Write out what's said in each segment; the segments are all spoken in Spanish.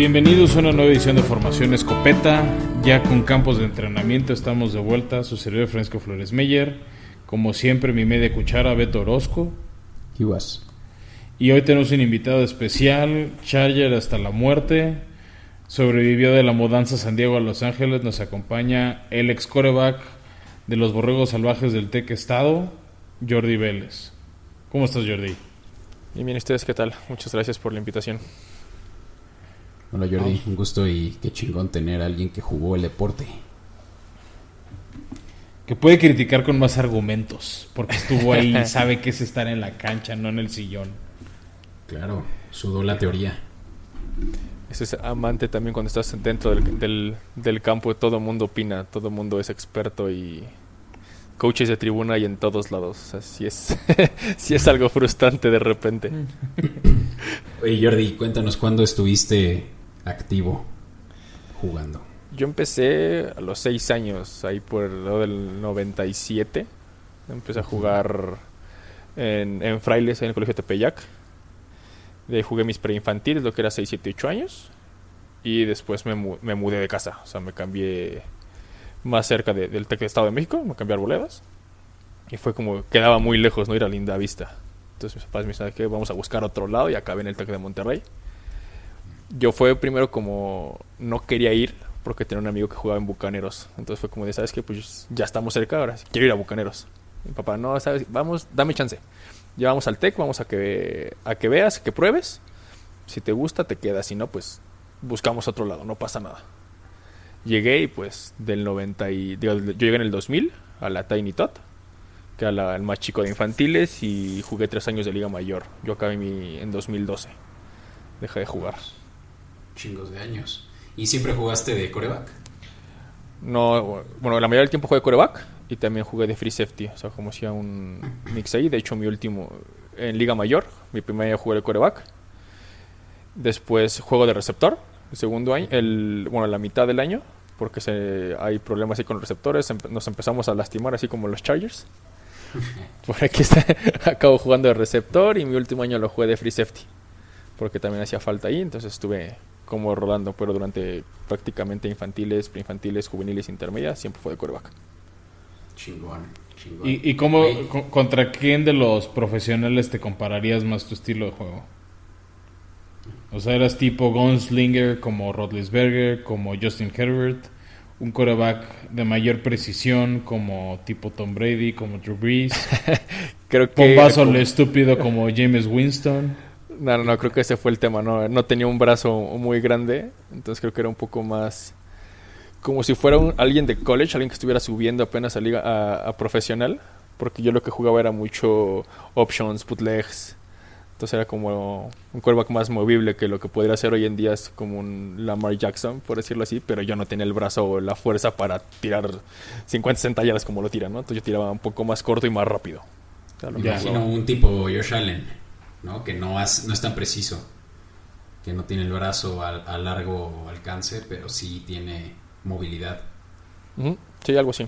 Bienvenidos a una nueva edición de Formación Escopeta. Ya con campos de entrenamiento estamos de vuelta. Su servidor Francisco Flores Meyer. Como siempre, mi media cuchara, Beto Orozco. Y hoy tenemos un invitado especial, Charger hasta la muerte. Sobrevivió de la mudanza San Diego a Los Ángeles. Nos acompaña el ex coreback de los Borregos Salvajes del Tec Estado, Jordi Vélez. ¿Cómo estás, Jordi? Bien, bien, ¿ustedes qué tal? Muchas gracias por la invitación. Hola Jordi, un gusto y qué chingón tener a alguien que jugó el deporte. Que puede criticar con más argumentos, porque estuvo ahí y sabe que es estar en la cancha, no en el sillón. Claro, sudó la teoría. Ese es amante también cuando estás dentro del, del, del campo, todo el mundo opina, todo el mundo es experto y coaches de tribuna y en todos lados. O sea, sí es, sí es algo frustrante de repente. Oye Jordi, cuéntanos cuándo estuviste activo jugando. Yo empecé a los 6 años, ahí por lo del 97. Empecé a jugar en, en Frailes, en el colegio Tepeyac. De ahí jugué mis preinfantiles, lo que era 6, 7, 8 años. Y después me, mu- me mudé de casa. O sea, me cambié más cerca de- del Tec de Estado de México, me cambié a Arboledas. Y fue como, quedaba muy lejos, no era linda vista. Entonces mis papás me dijeron que vamos a buscar otro lado y acabé en el Tec de Monterrey. Yo fue primero como, no quería ir porque tenía un amigo que jugaba en Bucaneros. Entonces fue como de, ¿sabes qué? Pues ya estamos cerca ahora, quiero ir a Bucaneros. Mi papá, no, ¿sabes? Vamos, dame chance. Ya vamos al TEC, vamos a que, a que veas, que pruebes. Si te gusta, te quedas. Si no, pues buscamos otro lado, no pasa nada. Llegué y pues del 90 y... digo, yo llegué en el 2000 a la Tiny Tot, que era el más chico de infantiles, y jugué tres años de Liga Mayor. Yo acabé mi, en 2012. Dejé de jugar. Chingos de años. ¿Y siempre jugaste de coreback? No, bueno, la mayoría del tiempo jugué de coreback y también jugué de free safety. O sea, como hacía un mix ahí. De hecho, mi último en Liga Mayor, mi primer año jugué de coreback. Después juego de receptor, el segundo año, el, bueno, la mitad del año, porque se, hay problemas ahí con los receptores. empe- nos empezamos a lastimar, así como los Chargers. Por aquí está, acabo jugando de receptor y mi último año lo jugué de free safety, porque también hacía falta ahí. Entonces estuve como rodando, pero durante prácticamente infantiles, preinfantiles, juveniles, intermedias, siempre fue de coreback. Chingón, chingón. ¿Y, y cómo, co- contra quién de los profesionales te compararías más tu estilo de juego? O sea, eras tipo Gunslinger como Rodlisberger, como Justin Herbert, un coreback de mayor precisión como tipo Tom Brady, como Drew Brees, Creo que bombazo como- al estúpido como James Winston. No, no, no, creo que ese fue el tema, no, no tenía un brazo muy grande, entonces creo que era un poco más como si fuera un- alguien de college, alguien que estuviera subiendo apenas a liga a, a profesional, porque yo lo que jugaba era mucho options, bootlegs, entonces era como un quarterback más movible que lo que podría hacer hoy en día es como un Lamar Jackson, por decirlo así, pero yo no tenía el brazo o la fuerza para tirar 50, 60 yardas como lo tiran, ¿no? Entonces yo tiraba un poco más corto y más rápido. Imagino un tipo Josh Allen, ¿no? Que no, has- no es tan preciso. Que no tiene el brazo a, a largo alcance, pero sí tiene movilidad. Ujú, Sí, algo así.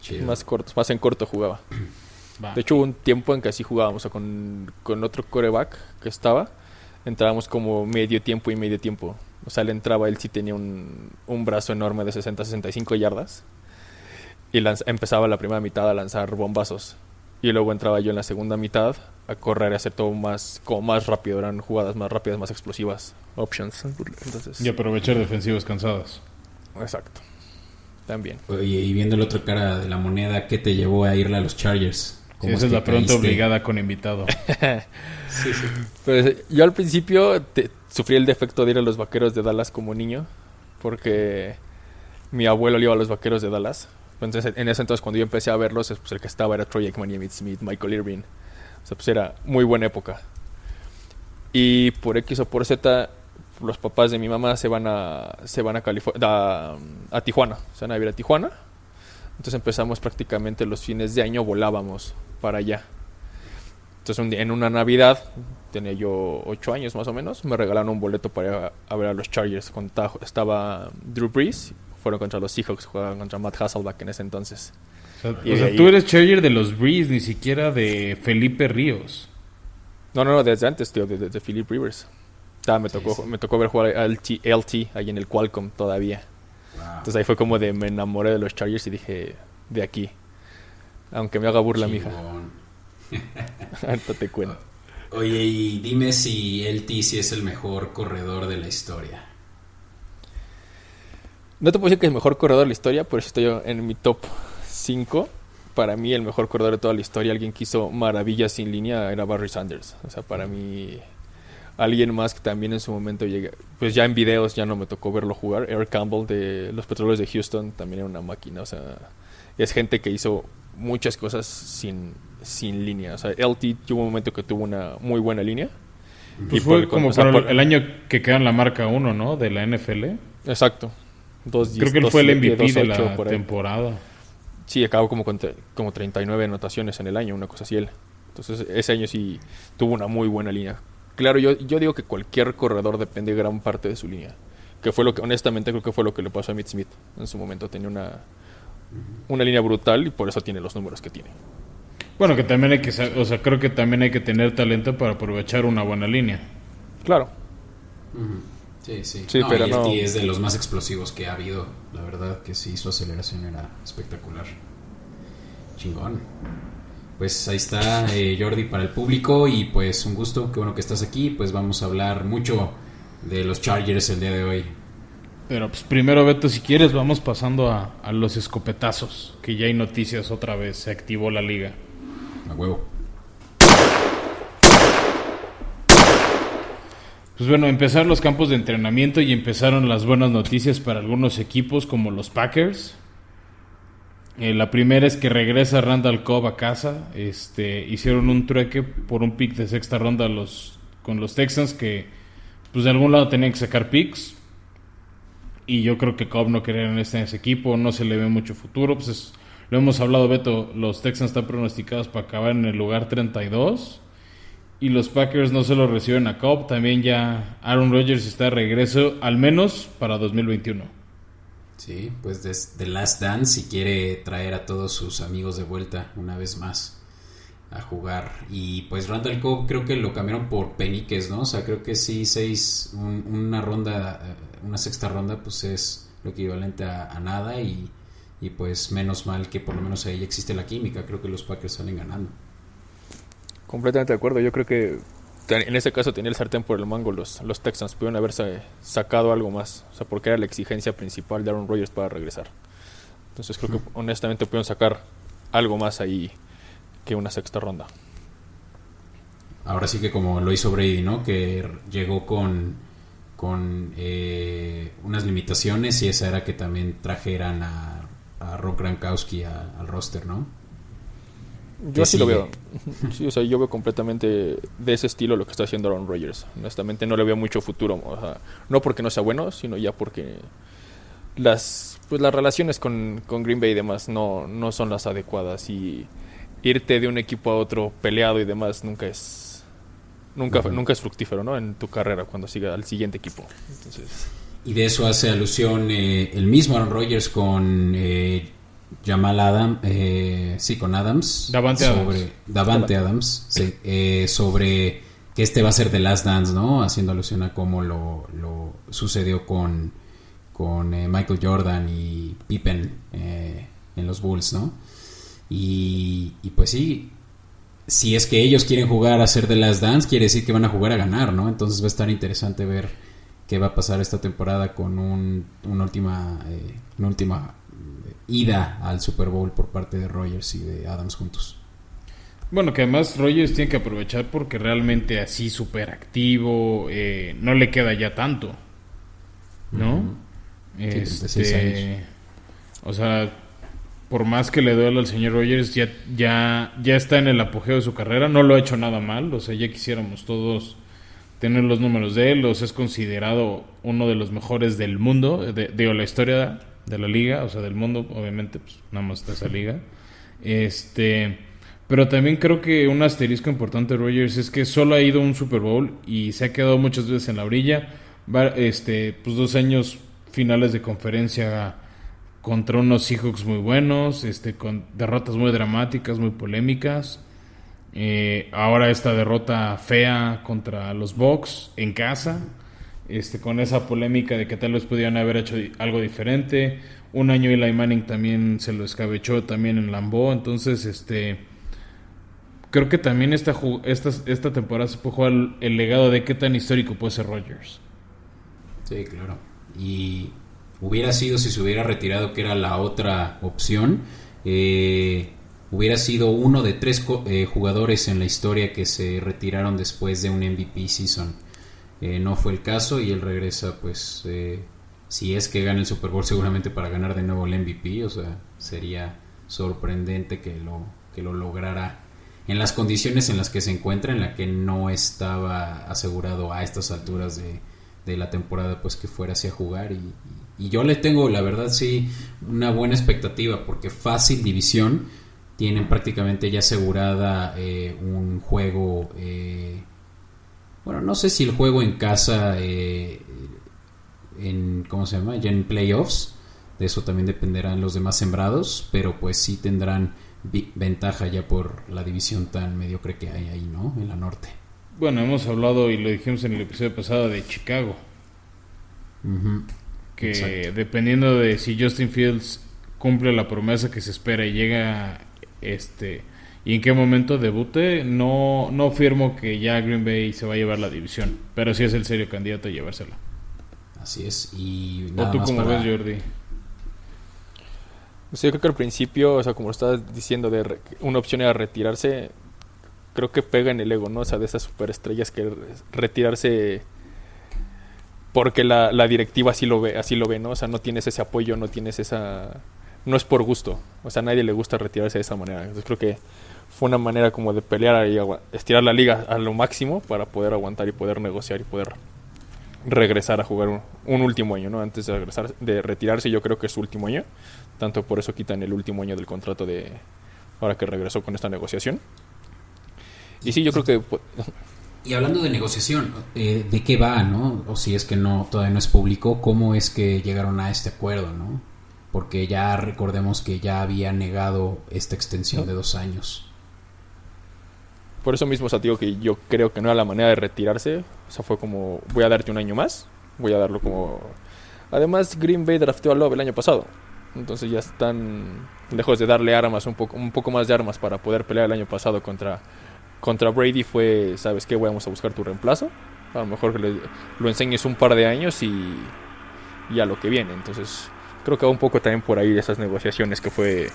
Chido. Más corto, más en corto jugaba. Va. De hecho, hubo un tiempo en que así jugábamos, o sea, con, con otro coreback que estaba, entrábamos como medio tiempo y medio tiempo. O sea, él entraba, él sí tenía un, un brazo enorme de 60, 65 yardas. Y lanz- empezaba la primera mitad a lanzar bombazos. Y luego entraba yo en la segunda mitad a correr y hacer todo más, como más rápido. Eran jugadas más rápidas, más explosivas. Options. Entonces, Y aprovechar defensivos cansados. exacto. También. Oye, y viendo la otra cara de la moneda, ¿qué te llevó a irle a los Chargers? Sí, ¿Cómo esa es la pregunta obligada con invitado. Pues yo al principio te- sufrí el defecto de ir a los vaqueros de Dallas como niño, porque mi abuelo le iba a los vaqueros de Dallas. Entonces, en ese entonces, cuando yo empecé a verlos, pues el que estaba era Troy Aikman, Emmitt Smith, Michael Irving. O sea, pues era muy buena época. Y por X o por Z, los papás de mi mamá se van a, se van a, a, a Tijuana. Se van a vivir a Tijuana. Entonces empezamos prácticamente los fines de año, volábamos para allá. Entonces un día- en una Navidad, tenía yo 8 años más o menos, me regalaron un boleto para ir a, a ver a los Chargers. Tajo- estaba Drew Brees, fueron contra los Seahawks, jugaban contra Matt Hasselback en ese entonces. O sea, Y o sea, de ahí- tú eres Charger de los Breeze, ni siquiera de Felipe Ríos. No, no, no, desde antes, tío, desde de Philip Rivers. me tocó, me tocó ver jugar al LT ahí en el Qualcomm todavía. Entonces ahí fue como de me enamoré de los Chargers y dije, de aquí. Aunque me haga burla, mija. Ahorita te cuento. Oye, y dime si LT sí es el mejor corredor de la historia. No te puedo decir que es el mejor corredor de la historia, pero estoy en mi top 5. Para mí, el mejor corredor de toda la historia, alguien que hizo maravillas sin línea, era Barry Sanders. O sea, para mí, alguien más que también en su momento llega, pues ya en videos ya no me tocó verlo jugar. Eric Campbell de los Petróleos de Houston también era una máquina. O sea, es gente que hizo muchas cosas sin, sin línea. O sea, LT tuvo un momento que tuvo una muy buena línea. Pues y fue como el año que quedó en la marca 1, ¿no? De la NFL. Exacto. Creo que él fue el MVP de la temporada. Sí, acabó como con como 39 anotaciones en el año, una cosa así él. Entonces ese año sí tuvo una muy buena línea. Claro, yo, yo digo que cualquier corredor depende gran parte de su línea. Que fue lo que, honestamente, creo que fue lo que le pasó a Mitch Smith en su momento. Tenía una, una línea brutal y por eso tiene los números que tiene. Bueno, que también hay que, o sea, creo que también hay que tener talento para aprovechar una buena línea. Claro. Sí, sí. sí pero no. es de los más explosivos que ha habido. La verdad que sí, su aceleración era espectacular. Chingón. Pues ahí está eh, Jordi para el público y pues un gusto, qué bueno que estás aquí. Pues vamos a hablar mucho de los Chargers el día de hoy. Pero pues primero, Beto, si quieres, vamos pasando a, a los escopetazos, que ya hay noticias otra vez, se activó la liga. A huevo. Pues bueno, empezaron los campos de entrenamiento y empezaron las buenas noticias para algunos equipos como los Packers. Eh, la primera es que regresa Randall Cobb a casa. Este, hicieron un trueque por un pick de sexta ronda con los Texans que pues de algún lado tenían que sacar picks. Y yo creo que Cobb no quería en, este, ese equipo, no se le ve mucho futuro. Pues lo hemos hablado, Beto, los Texans están pronosticados para acabar en el lugar 32. Y los Packers no solo reciben a Cobb, también ya Aaron Rodgers está de regreso, al menos para 2021. Sí, pues desde Last Dance, si quiere traer a todos sus amigos de vuelta una vez más a jugar. Y pues Randall Cobb creo que lo cambiaron por peniques, ¿no? O sea, creo que sí, seis, una ronda, eh, una sexta ronda, pues es lo equivalente a, nada y, y, pues menos mal que por lo menos ahí existe la química, creo que los Packers salen ganando. Completamente de acuerdo, yo creo que en ese caso tenía el sartén por el mango los, los Texans, pudieron haberse sacado algo más, o sea, porque era la exigencia principal de Aaron Rodgers para regresar. Entonces creo que honestamente pudieron sacar algo más ahí que una sexta ronda. Ahora sí que como lo hizo Brady, ¿no? Que llegó con con eh, unas limitaciones y esa era que también trajeran a, a Rob Gronkowski al roster, ¿no? Yo sí lo veo. Sí, o sea, yo veo completamente de ese estilo lo que está haciendo Aaron Rodgers. Honestamente no le veo mucho futuro. O sea, no porque no sea bueno, sino ya porque las pues las relaciones con, con Green Bay y demás no, no son las adecuadas y irte de un equipo a otro peleado y demás nunca es nunca, nunca es fructífero ¿no? en tu carrera cuando siga al siguiente equipo. Y de eso hace alusión eh, el mismo Aaron Rodgers con eh, Jamal Adam, eh, sí, con Adams. Davante sobre, Adams. Davante Adams, sí, eh, sobre que este va a ser The Last Dance, ¿no? Haciendo alusión a cómo lo, lo sucedió con, con Michael Jordan y Pippen en los Bulls, ¿no? Y, y pues sí, si es que ellos quieren jugar a ser de las Dance, quiere decir que van a jugar a ganar, ¿no? Entonces va a estar interesante ver qué va a pasar esta temporada con un, una última, eh, una última ida al Super Bowl por parte de Rogers y de Adams juntos. Bueno, que además Rogers tiene que aprovechar porque realmente así súper activo, eh, no le queda ya tanto, ¿no? este, o sea, por más que le duela al señor Rogers, ya, ya, ya está en el apogeo de su carrera, no lo ha hecho nada mal, o sea, ya quisiéramos todos tener los números de él, o sea, es considerado uno de los mejores del mundo, de, digo, la historia de la liga, o sea, del mundo, obviamente, pues nada más está esa liga. Este, pero también creo que un asterisco importante de Rogers es que solo ha ido un Super Bowl y se ha quedado muchas veces en la orilla, este, pues dos años finales de conferencia contra unos Seahawks muy buenos, este, con derrotas muy dramáticas, muy polémicas. Eh, ahora esta derrota fea contra los Bucks en casa, este, con esa polémica de que tal vez pudieran haber hecho algo diferente. Un año Eli Manning también se lo escabechó también en Lambeau, entonces este creo que también esta, esta, esta temporada se puede jugar el, legado de qué tan histórico puede ser Rodgers. Sí, claro. Y hubiera sido si se hubiera retirado, que era la otra opción, eh, hubiera sido uno de tres eh, jugadores en la historia que se retiraron después de un MVP season. Eh, no fue el caso y él regresa, pues, si es que gana el Super Bowl, seguramente para ganar de nuevo el MVP. O sea, sería sorprendente que lo, que lo lograra en las condiciones en las que se encuentra, en la que no estaba asegurado a estas alturas de, de la temporada, pues que fuera así a jugar. Y, y, yo le tengo, la verdad, sí, una buena expectativa, porque fácil división tienen prácticamente ya asegurada eh, un juego. Eh, bueno, no sé si el juego en casa, eh, en, ¿cómo se llama? Ya en playoffs. De eso también dependerán los demás sembrados, pero pues sí tendrán ventaja ya por la división tan mediocre que hay ahí, ¿no? En la norte. Bueno, hemos hablado y lo dijimos en el episodio pasado de Chicago. Que dependiendo de si Justin Fields cumple la promesa que se espera y llega este y en qué momento debute, no, no firmo que ya Green Bay se va a llevar la división, pero sí es el serio candidato a llevársela. Así es. Y ¿O tú cómo ves, Jordi? yo creo que al principio, o sea, como estabas diciendo, de una opción era retirarse, creo que pega en el ego, ¿no? O sea, de esas superestrellas que retirarse porque la, la, directiva así lo ve, así lo ve, ¿no? O sea, no tienes ese apoyo, no tienes esa... No es por gusto, o sea, a nadie le gusta retirarse de esa manera. Entonces creo que fue una manera como de pelear y estirar la liga a lo máximo para poder aguantar y poder negociar y poder regresar a jugar un, un último año, ¿no? Antes de regresar, de retirarse, yo creo que es su último año. Tanto por eso quitan el último año del contrato de ahora que regresó con esta negociación. Y sí, yo creo que... Y hablando de negociación, eh, ¿de qué va, no? O si es que no todavía no es público, ¿cómo es que llegaron a este acuerdo, no? Porque ya recordemos que ya había negado esta extensión de dos años. Por eso mismo, o sea, que yo creo que no era la manera de retirarse. O sea, fue como, voy a darte un año más. Voy a darlo como... Además, Green Bay drafteó a Love el año pasado. Entonces ya están lejos de darle armas, un poco, un poco más de armas para poder pelear el año pasado contra, contra Brady. Fue, ¿sabes qué? Vamos a buscar tu reemplazo. A lo mejor que lo enseñes un par de años y, y a lo que viene. Entonces creo que va un poco también por ahí de esas negociaciones que fue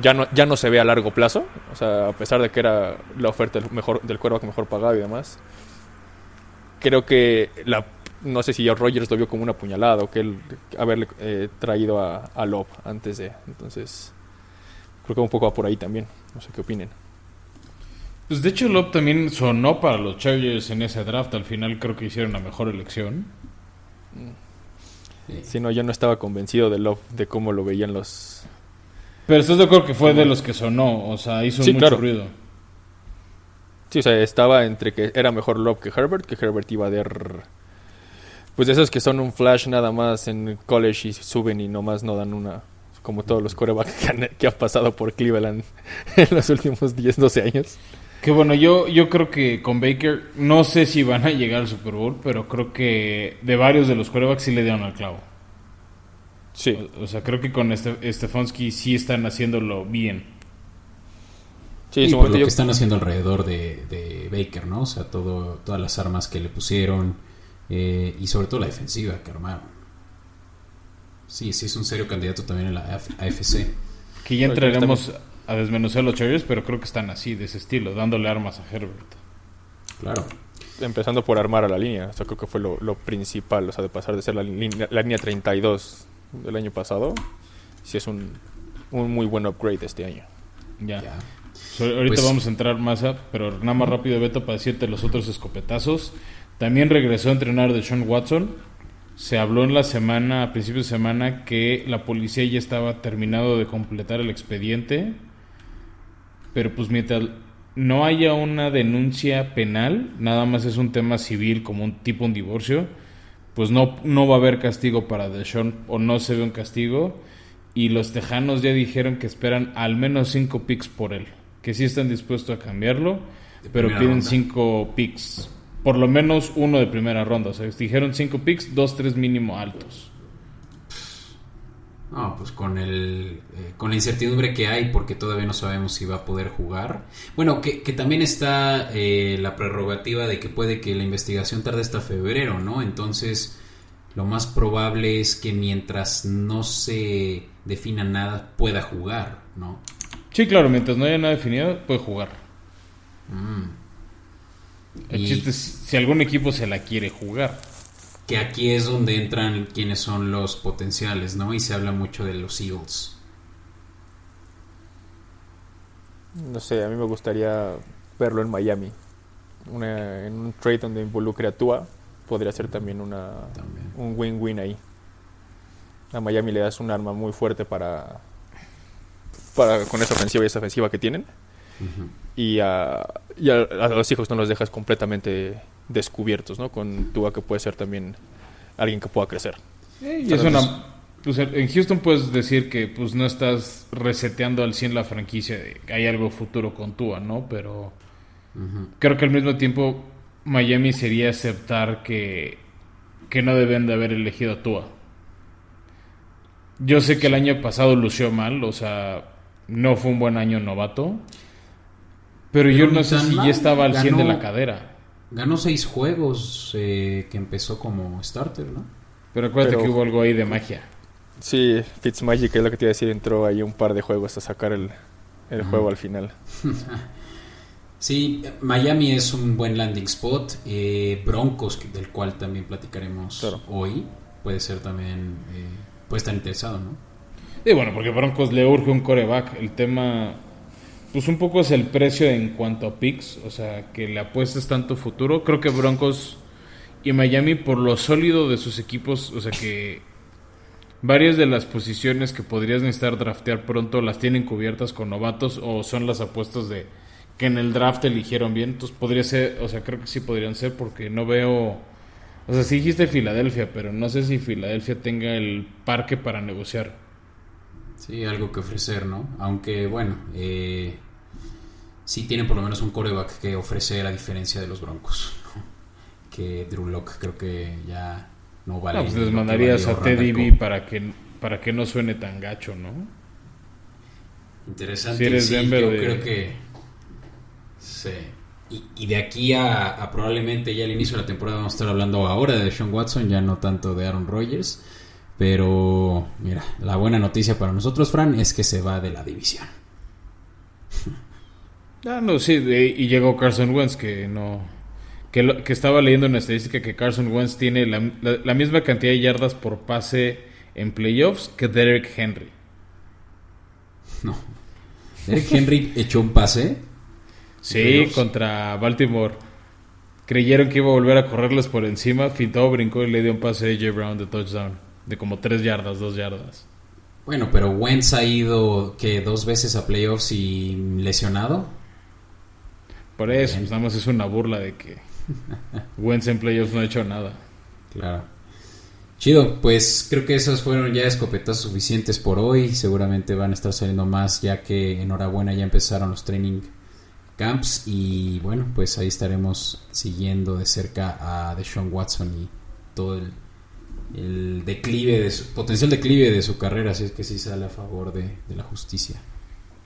ya no, ya no se ve a largo plazo. O sea, a pesar de que era la oferta del, mejor, del que mejor pagado y demás. Creo que la no sé si Rogers lo vio como una puñalada o que él haberle eh, traído a, a Love antes de. Entonces, creo que un poco va por ahí también. No sé qué opinen. Pues de hecho, Love también sonó para los Chargers en ese draft. Al final, creo que hicieron la mejor elección. Si no, yo no estaba convencido de Love, de cómo lo veían los. Pero esto yo creo que fue de los que sonó. O sea, hizo mucho ruido. Sí, o sea, estaba entre que era mejor Love que Herbert, que Herbert iba a dar pues de esos que son un flash nada más en college y suben y nomás no dan una. Como todos los corebacks que han, que pasado por Cleveland en los últimos 10, 12 años. Que bueno, yo, yo creo que con Baker, no sé si van a llegar al Super Bowl, pero creo que de varios de los corebacks sí le dieron al clavo. Sí. O, sea, creo que con este, Stefanski sí están haciéndolo bien. Sí, y por lo que están haciendo alrededor de, de, Baker, ¿no? O sea, todo, todas las armas que le pusieron, eh, y sobre todo la defensiva que armaron. Sí, sí es un serio candidato también en la AFC. Que ya entraremos a desmenuzar los Chargers, pero creo que están así, de ese estilo, dándole armas a Herbert. Claro. Empezando por armar a la línea, o sea, creo que fue lo, principal, o sea, de pasar de ser la, línea, la línea 32 del año pasado, sí es un, un muy buen upgrade este año. Ya. ahorita pues vamos a entrar más a, pero nada más rápido, Beto, para decirte los otros escopetazos. También regresó a entrenar de Sean Watson. Se habló en la semana, a principios de semana, que la policía ya estaba terminado de completar el expediente. Pero pues mientras no haya una denuncia penal, nada más es un tema civil como un tipo un divorcio, pues no, no va a haber castigo para Deshaun o no se ve un castigo. Y los tejanos ya dijeron que esperan al menos cinco picks por él, que sí están dispuestos a cambiarlo pero piden cinco picks. Por lo menos uno de primera ronda. O sea, dijeron cinco picks, dos, tres mínimo altos. No, pues con el eh, con la incertidumbre que hay porque todavía no sabemos si va a poder jugar. Bueno, que, también está eh, la prerrogativa de que puede que la investigación tarde hasta febrero, ¿no? Entonces, lo más probable es que mientras no se defina nada pueda jugar, ¿no? Sí, claro, mientras no haya nada definido puede jugar. Mm. El chiste es si algún equipo se la quiere jugar que aquí es donde entran quienes son los potenciales, ¿no? Y se habla mucho de los Eagles. No sé, a mí me gustaría verlo en Miami. en un trade donde involucre a Tua, podría ser también, una, un win-win ahí. A Miami le das un arma muy fuerte para, para con esa ofensiva y esa ofensiva que tienen. y, a, y a, los hijos no los dejas completamente descubiertos, ¿no? Con Tua que puede ser también alguien que pueda crecer. y es una, pues, en Houston puedes decir que pues no estás reseteando al 100 la franquicia, que hay algo futuro con Tua, ¿no? Pero creo que al mismo tiempo Miami sería aceptar que, que no deben de haber elegido a Tua. Yo sé que el año pasado lució mal, o sea, no fue un buen año novato. Pero, yo no sé si ya estaba al 100 de la cadera. Ganó seis juegos eh, que empezó como starter, ¿no? Pero acuérdate que hubo algo ahí de magia. Sí, Fitzmagic es lo que te iba a decir, entró ahí un par de juegos a sacar el, juego al final. sí, Miami es un buen landing spot. Eh, Broncos, del cual también platicaremos hoy, puede ser también, eh, puede estar interesado, ¿no? Y bueno, porque Broncos le urge un coreback. El tema pues un poco es el precio en cuanto a picks, o sea, que le apuestes tanto futuro. Creo que Broncos y Miami, por lo sólido de sus equipos, o sea, que varias de las posiciones que podrías necesitar draftear pronto las tienen cubiertas con novatos o son las apuestas de que en el draft eligieron bien. Entonces podría ser, o sea, creo que sí podrían ser porque no veo. O sea, sí dijiste Filadelfia, pero no sé si Filadelfia tenga el parque para negociar. Sí, algo que ofrecer, ¿no? Aunque, bueno, eh, sí tiene por lo menos un coreback que ofrecer a diferencia de los Broncos. Que Drew Locke creo que ya no vale. No, pues les mandarías a Teddy B para que, para que no suene tan gacho, ¿no? Interesante. Si eres sí, yo creo que... Sí. Y, de aquí a, a, probablemente ya al inicio de la temporada vamos a estar hablando ahora de Sean Watson, ya no tanto de Aaron Rodgers. Pero, mira, la buena noticia para nosotros, Fran, es que se va de la división. Ah, no, sí, y llegó Carson Wentz, que no. Que, que estaba leyendo una estadística que Carson Wentz tiene la, misma cantidad de yardas por pase en playoffs que Derek Henry. No. ¿Derek Henry echó un pase? Sí, contra Baltimore. Creyeron que iba a volver a correrles por encima, fintó, brincó y le dio un pase a AJ Brown de touchdown de como tres yardas, dos yardas. Bueno, pero Wentz ha ido que dos veces a playoffs y lesionado. Por eso, pues nada más es una burla de que Wentz en playoffs no ha hecho nada. Claro. Chido, pues creo que esos fueron ya escopetazos suficientes por hoy. Seguramente van a estar saliendo más ya que enhorabuena ya empezaron los training camps y bueno, pues ahí estaremos siguiendo de cerca a Deshaun Watson y todo el el declive de su, potencial declive de su carrera, si es que sí sale a favor de, la justicia.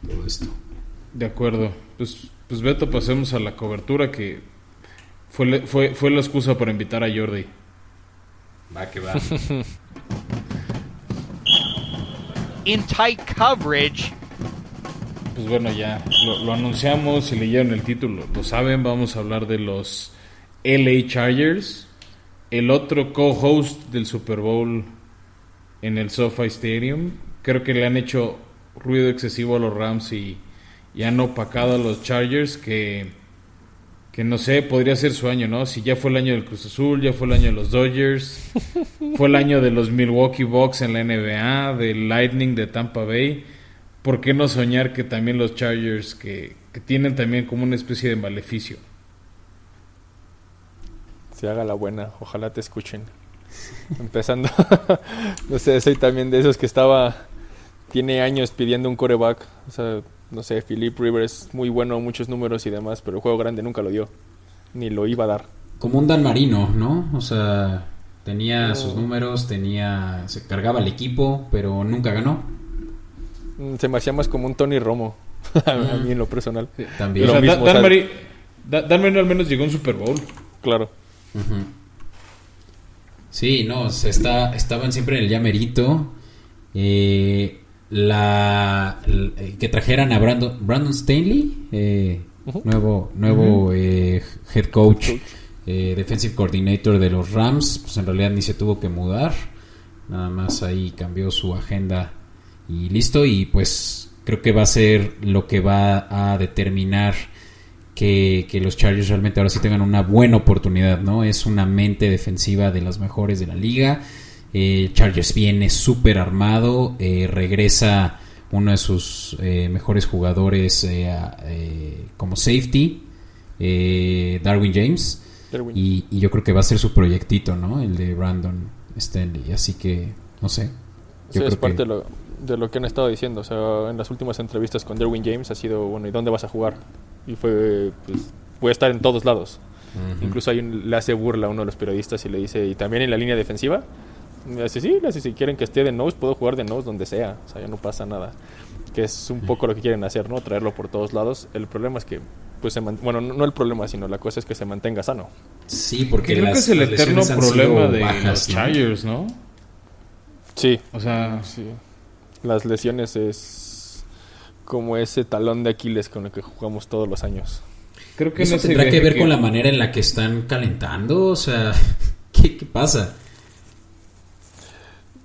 Todo esto. De acuerdo. Pues, pues Beto, pasemos a la cobertura que fue, fue, fue la excusa para invitar a Jordi. Va que va. In tight coverage. Pues bueno, ya lo, lo anunciamos y leyeron el título. Lo saben, vamos a hablar de los LA Chargers el otro co-host del Super Bowl en el SoFi Stadium. Creo que le han hecho ruido excesivo a los Rams y, han opacado a los Chargers que, que no sé, podría ser su año, ¿no? Si ya fue el año del Cruz Azul, ya fue el año de los Dodgers, fue el año de los Milwaukee Bucks en la NBA, del Lightning de Tampa Bay. ¿Por qué no soñar que también los Chargers, que, que tienen también como una especie de maleficio? Haga la buena. Ojalá te escuchen. Empezando, no sé, soy también de esos que estaba, tiene años pidiendo un coreback. O sea, no sé, Philip Rivers muy bueno, muchos números y demás, pero el juego grande nunca lo dio, ni lo iba a dar. Como un Dan Marino, ¿no? O sea, tenía sus números, tenía, se cargaba el equipo, pero nunca ganó. Mm, se me hacía más como un Tony Romo, a mí en lo personal. también. Dan, Marino, al menos llegó a un Super Bowl. Claro. Sí, no, se está, estaban siempre en el llamerito. Eh, la, eh, que trajeran a Brandon, Brandon Stanley, eh, nuevo, nuevo eh, head coach, defensive coordinator de los Rams, pues en realidad ni se tuvo que mudar, nada más ahí cambió su agenda y listo, y pues creo que va a ser lo que va a determinar que, que, los Chargers realmente ahora sí tengan una buena oportunidad, ¿no? Es una mente defensiva de las mejores de la liga eh, Chargers viene súper armado. Eh, regresa uno de sus eh, mejores jugadores como safety, Darwin James. Y, yo creo que va a ser su proyectito, ¿no? El de Brandon Stanley. Así que, no sé. Yo es parte de, lo, que han estado diciendo. O sea, en las últimas entrevistas con Darwin James ha sido, bueno, ¿y dónde vas a jugar? Y fue, pues, voy a estar en todos lados. Incluso hay le hace burla a uno de los periodistas y le dice, ¿y también en la línea defensiva? Así sí, así si quieren que esté de nose, puedo jugar de nose donde sea. O sea, ya no pasa nada. Que es un poco lo que quieren hacer, ¿no? Traerlo por todos lados. El problema es que, pues, se bueno, no el problema, sino la cosa es que se mantenga sano. Sí, porque creo que es el eterno problema de los Chargers, ¿no? Sí. O sea, sí. Las lesiones es como ese talón de Aquiles con el que jugamos todos los años. Creo que eso tendrá que ver con la manera en la que están calentando, o sea, ¿qué, qué pasa?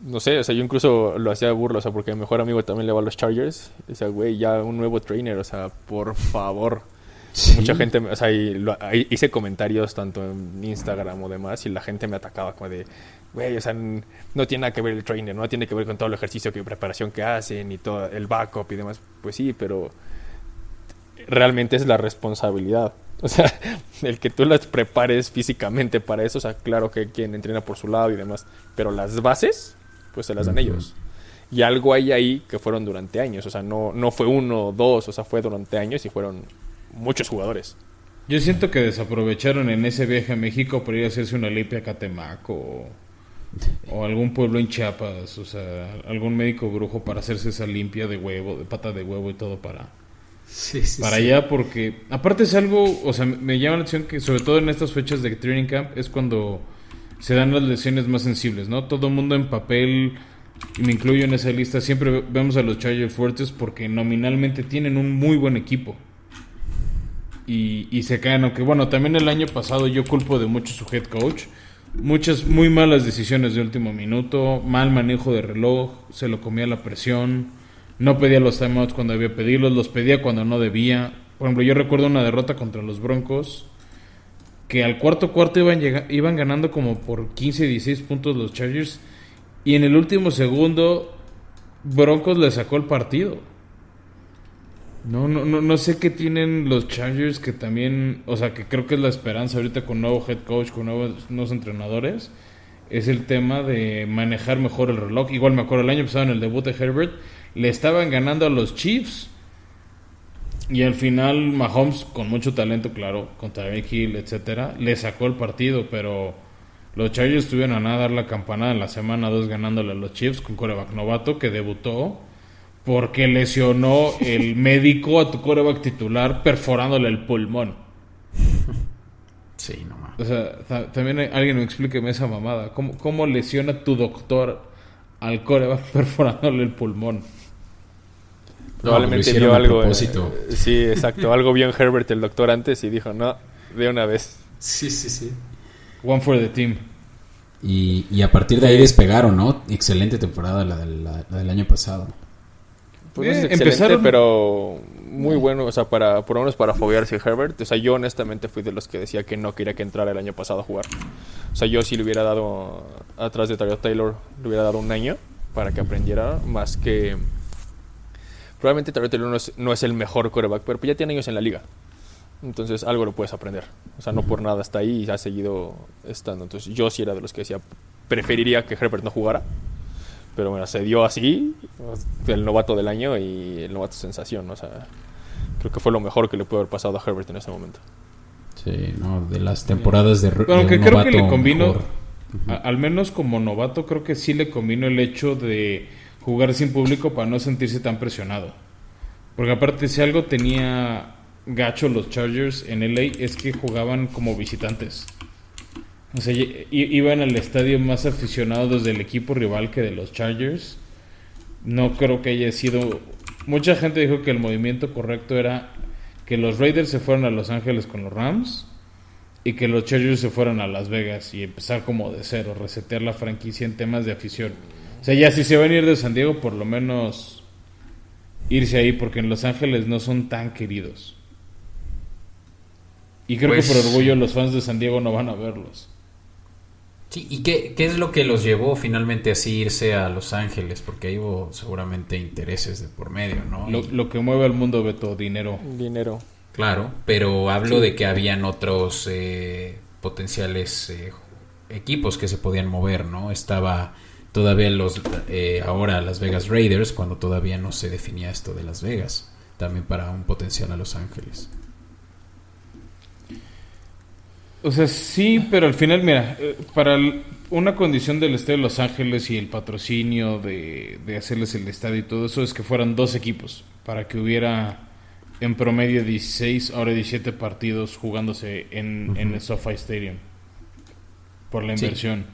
no sé, o sea, yo incluso lo hacía de burla, o sea, porque mi mejor amigo también le va a los Chargers. O sea, güey, ya un nuevo trainer, o sea, por favor. Mucha gente, o sea, hice comentarios tanto en Instagram o demás y la gente me atacaba como de, güey, o sea, no tiene nada que ver el trainer, no tiene que ver con todo el ejercicio y preparación que hacen y todo el backup y demás. Pues sí, pero realmente es la responsabilidad. O sea, el que tú las prepares físicamente para eso, o sea, claro que quien entrena por su lado y demás, pero las bases pues se las dan ellos. Y algo hay ahí que fueron durante años, o sea, no, no fue uno o dos, o sea, fue durante años y fueron muchos jugadores. Yo siento que desaprovecharon en ese viaje a México por ir a hacerse una limpia a Catemaco o, algún pueblo en Chiapas, o sea, algún médico brujo para hacerse esa limpia de huevo, de pata de huevo y todo para, para allá, porque aparte es algo, o sea, me llama la atención que sobre todo en estas fechas de training camp es cuando se dan las lesiones más sensibles, ¿no? Todo el mundo en papel, y me incluyo en esa lista, siempre vemos a los Chargers fuertes porque nominalmente tienen un muy buen equipo. Y, y se caen, aunque bueno, también el año pasado yo culpo de mucho su head coach. Muchas muy malas decisiones de último minuto, mal manejo de reloj, se lo comía la presión, no pedía los timeouts cuando debía pedirlos, los pedía cuando no debía. Por ejemplo, yo recuerdo una derrota contra los Broncos que al cuarto cuarto iban, iban ganando como por 15, 16 puntos los Chargers. Y en el último segundo, Broncos le sacó el partido. No, no, no, no sé qué tienen los Chargers que también, o sea, que creo que es la esperanza ahorita con nuevo head coach, con nuevos, nuevos entrenadores, es el tema de manejar mejor el reloj. Igual me acuerdo el año pasado en el debut de Herbert, le estaban ganando a los Chiefs y al final Mahomes, con mucho talento, claro, contra Tyreek etcétera, le sacó el partido, pero los Chargers estuvieron a nada dar la campanada en la semana 2 ganándole a los Chiefs con coreback novato que debutó porque lesionó el médico a tu coreback titular perforándole el pulmón. Sí, no O sea, también alguien me explíqueme esa mamada. ¿Cómo, ¿Cómo lesiona tu doctor al coreback perforándole el pulmón? Probablemente vio algo. Eh, sí, exacto. algo vio en Herbert el doctor antes y dijo, no, de una vez. Sí, sí, sí. One for the team. Y, y a partir de ahí despegaron, ¿no? Excelente temporada la, del año pasado. Pues eh, empezaron... pero muy bueno, o sea, para, por lo menos para foguearse Herbert. O sea, yo honestamente fui de los que decía que no quería que entrara el año pasado a jugar. O sea, yo sí le hubiera dado, atrás de Taylor, le hubiera dado un año para que aprendiera, más que Probablemente Taylor no es, no es el mejor coreback, pero ya tiene años en la liga. Entonces algo lo puedes aprender. O sea, no por nada está ahí y ha seguido estando. Entonces yo sí era de los que decía, preferiría que Herbert no jugara. Pero bueno, se dio así, el novato del año y el novato sensación, o sea, creo que fue lo mejor que le pudo haber pasado a Herbert en ese momento. Sí, no, de las temporadas de, bueno, que creo que le combino, al menos como novato, creo que sí le combino el hecho de jugar sin público para no sentirse tan presionado. Porque aparte, si algo tenía gacho los Chargers en LA es que jugaban como visitantes. O sea, iban al estadio más aficionados del equipo rival que de los Chargers. No creo que haya sido. Mucha gente dijo que el movimiento correcto era que los Raiders se fueran a Los Ángeles con los Rams y que los Chargers se fueran a Las Vegas y empezar como de cero, resetear la franquicia en temas de afición. O sea, ya si se van a ir de San Diego, por lo menos irse ahí, porque en Los Ángeles no son tan queridos. Y creo que por pues orgullo los fans de San Diego no van a verlos. Sí, ¿y qué, qué, es lo que los llevó finalmente así irse a Los Ángeles? Porque ahí hubo seguramente intereses de por medio, ¿no? Lo, que mueve al mundo, Beto, dinero. Dinero. Claro, pero hablo de que habían otros eh, potenciales eh, equipos que se podían mover, ¿no? Estaba todavía los eh, ahora Las Vegas Raiders cuando todavía no se definía esto de Las Vegas también para un potencial a Los Ángeles o sea sí pero al final mira eh, para una condición del estadio de Los Ángeles y el patrocinio de, de hacerles el estadio y todo eso es que fueran dos equipos para que hubiera en promedio 16 ahora 17 partidos jugándose en, en el SoFi Stadium por la inversión.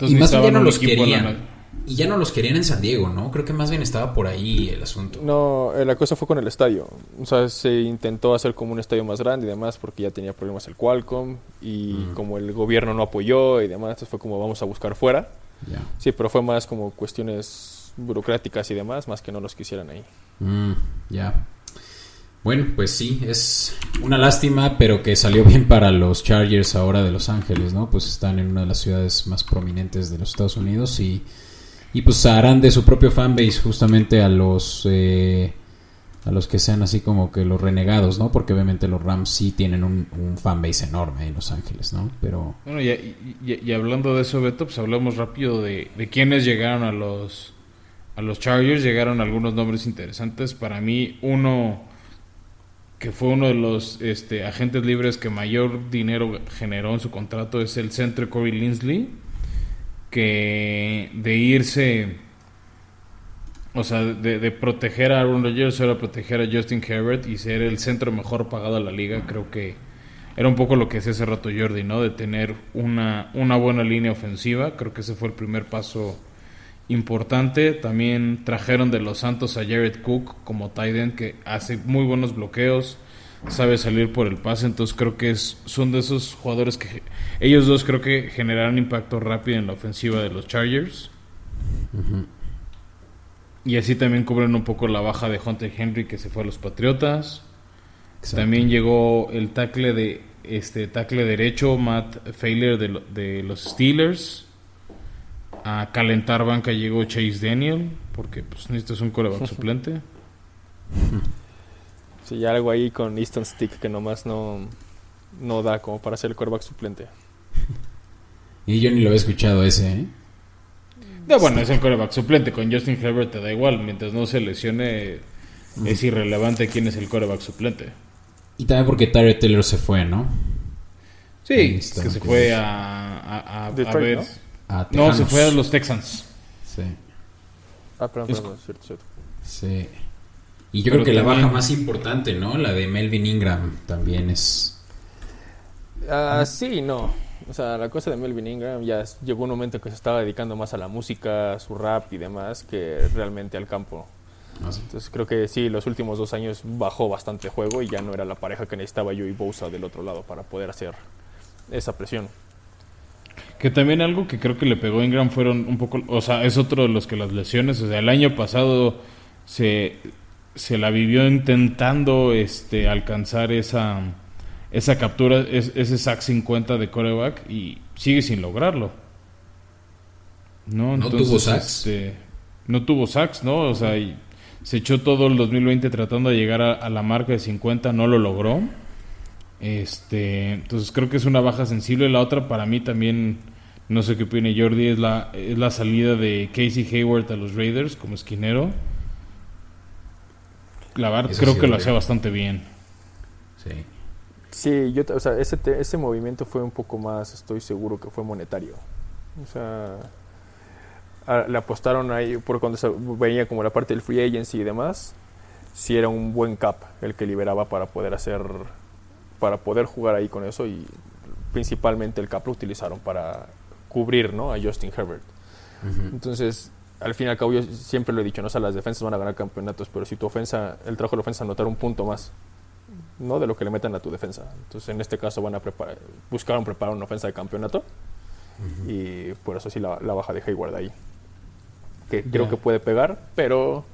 Y más bien no los querían. Y ya no los querían en San Diego, ¿no? Creo que más bien estaba por ahí el asunto. No, eh, la cosa fue con el estadio. O sea, se intentó hacer como un estadio más grande y demás porque ya tenía problemas el Qualcomm y mm. como el gobierno no apoyó y demás, entonces fue como vamos a buscar fuera. Sí, pero fue más como cuestiones burocráticas y demás, más que no los quisieran ahí. Mm, ya. Bueno, pues sí, es una lástima, pero que salió bien para los Chargers ahora de Los Ángeles, ¿no? Pues están en una de las ciudades más prominentes de los Estados Unidos y, y pues harán de su propio fanbase justamente a los eh, a los que sean así como que los renegados, ¿no? Porque obviamente los Rams sí tienen un, fanbase enorme en Los Ángeles, ¿no? Pero... Bueno, y, y, hablando de eso, Beto, pues hablamos rápido de, de quiénes llegaron a los, a los Chargers. Llegaron algunos nombres interesantes. Para mí, uno que fue uno de los este, agentes libres que mayor dinero generó en su contrato, es el centro Corey Linsley, que de irse, o sea, de, proteger a Aaron Rodgers era proteger a Justin Herbert y ser el centro mejor pagado de la liga, creo que era un poco lo que hacía hace rato Jordi, ¿no? De tener una, una buena línea ofensiva, creo que ese fue el primer paso importante. También trajeron de los Santos a Jared Cook como tight que hace muy buenos bloqueos, sabe salir por el pase, entonces creo que es, son de esos jugadores que ellos dos creo que generarán impacto rápido en la ofensiva de los Chargers. Y así también cubren un poco la baja de Hunter Henry que se fue a los Patriotas. También llegó el tackle de este tackle derecho Matt Failer de, de los Steelers a calentar banca llegó Chase Daniel, porque pues necesitas un coreback suplente. Sí, algo ahí con Easton Stick que nomás no, no da como para ser el coreback suplente. Y yo ni lo he escuchado ese, ¿eh? No, bueno, es el coreback suplente. Con Justin Herbert te da igual. Mientras no se lesione, es irrelevante quién es el coreback suplente. Y también porque Tyre Taylor se fue, ¿no? Sí, que se fue a, a, ver no, se fue a los Texans. Sí. Ah, perdón, perdón, cierto, cierto. Sí. Y yo creo que la baja más importante, ¿no? La de Melvin Ingram también es. Ah, sí, no. O sea, la cosa de Melvin Ingram ya llegó un momento que se estaba dedicando más a la música, su rap y demás, que realmente al campo. Ah, Entonces creo que sí, los últimos dos años bajó bastante juego y ya no era la pareja que necesitaba yo y Bosa del otro lado para poder hacer esa presión. Que también algo que creo que le pegó a Ingram fueron un poco, o sea, es otro de los que las lesiones, o sea, el año pasado se, se la vivió intentando este alcanzar esa esa captura, ese sack 50 de coreback y sigue sin lograrlo. ¿No? tuvo sacks. Este, no tuvo sacks, ¿no? O sea, se echó todo el 2020 tratando de llegar a, a la marca de 50, no lo logró. Este, entonces creo que es una baja sensible. La otra para mí también No sé qué opina Jordi, es la, es la salida de Casey Hayward a los Raiders como esquinero. La verdad, creo que lo hacía bastante bien. Sí. Sí, yo, o sea, ese, ese movimiento fue un poco más, estoy seguro que fue monetario. O sea, le apostaron ahí por cuando se venía como la parte del free agency y demás. Si era un buen cap el que liberaba para poder hacer, para poder jugar ahí con eso y principalmente el cap lo utilizaron para cubrir ¿no? a Justin Herbert. Entonces, al fin y al cabo, yo siempre lo he dicho, no o las defensas van a ganar campeonatos, pero si tu ofensa, el trabajo de la ofensa anotar un punto más, ¿no? De lo que le metan a tu defensa. Entonces, en este caso van a preparar, buscaron preparar una ofensa de campeonato y por eso sí la, baja de Hayward ahí. Que creo que puede pegar, pero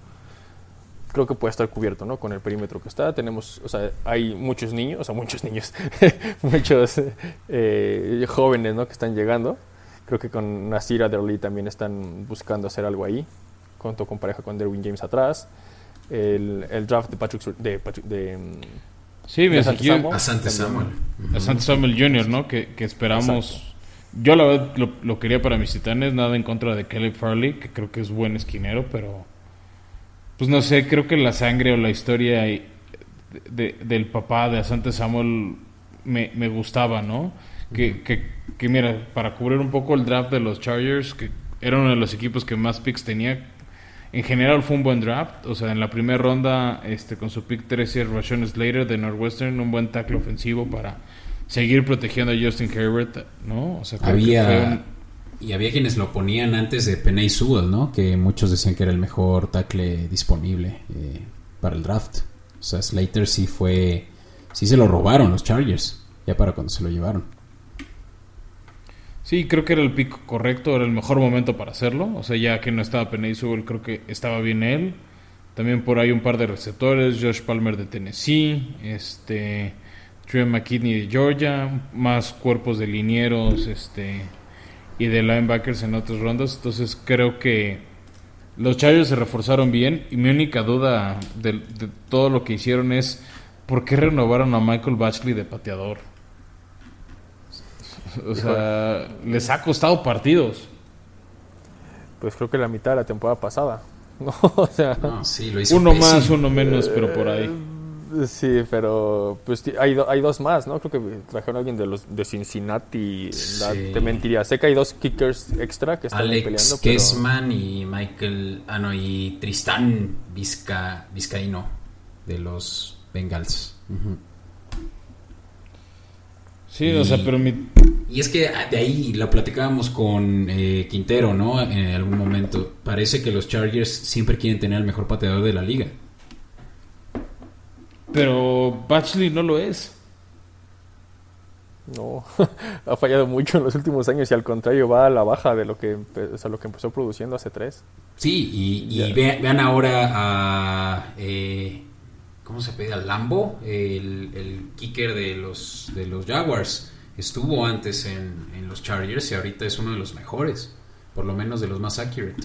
creo que puede estar cubierto, ¿no? Con el perímetro que está. Tenemos, o sea, hay muchos niños, o sea, muchos niños, muchos eh, jóvenes, ¿no? Que están llegando. Creo que con Nasir Adderley también están buscando hacer algo ahí. Conto con pareja con Derwin James atrás. El, el draft de Patrick, de, de, mm, Sí, de Asante Samuel. Asante Samuel. Jr., ¿no? Que, que esperamos. Yo la verdad lo, quería para mis titanes, nada en contra de Kelly Farley, que creo que es buen esquinero, pero pues no sé, creo que la sangre o la historia del papá de Asante Samuel me, me gustaba, ¿no? Que, que, mira, para cubrir un poco el draft de los Chargers, que era uno de los equipos que más picks tenía, en general fue un buen draft. O sea, en la primera ronda, este, con su pick 13, Rashon Slater de Northwestern, un buen tackle ofensivo para seguir protegiendo a Justin Herbert, ¿no? O sea, había, y había quienes lo ponían antes de Penny Sewell, ¿no? Que muchos decían que era el mejor tackle disponible eh, para el draft. O sea, Slater sí fue, sí se lo robaron los Chargers, ya para cuando se lo llevaron. Sí, creo que era el pico correcto, era el mejor momento para hacerlo. O sea, ya que no estaba Sewell, creo que estaba bien él. También por ahí un par de receptores, Josh Palmer de Tennessee, este, Trey McKinney de Georgia, más cuerpos de linieros, este, y de linebackers en otras rondas. Entonces creo que los Chargers se reforzaron bien y mi única duda de, de todo lo que hicieron es ¿por qué renovaron a Michael Batchley de pateador? O sea, les ha costado partidos. Pues creo que la mitad de la temporada pasada. uno más, uno menos, pero por ahí. Eh, sí, pero pues hay, hay dos más, ¿no? Creo que trajeron a alguien de los de Cincinnati. te mentiría. Sé que hay dos kickers extra que están Alex peleando. y Michael. Ah, no, y Tristán Vizca, Vizcaíno de los Bengals. Sí, o sea, pero mi... Y es que de ahí lo platicábamos con eh, Quintero, ¿no? En algún momento. Parece que los Chargers siempre quieren tener el mejor pateador de la liga. Pero Batchley no lo es. No, ha fallado mucho en los últimos años y al contrario va a la baja de lo que, o lo que empezó produciendo hace tres. Sí, y, vean ahora a... Eh, ¿cómo se pide? Al Lambo, el, kicker de los, de los Jaguars. Estuvo antes en, los Chargers y ahorita es uno de los mejores, por lo menos de los más accurate.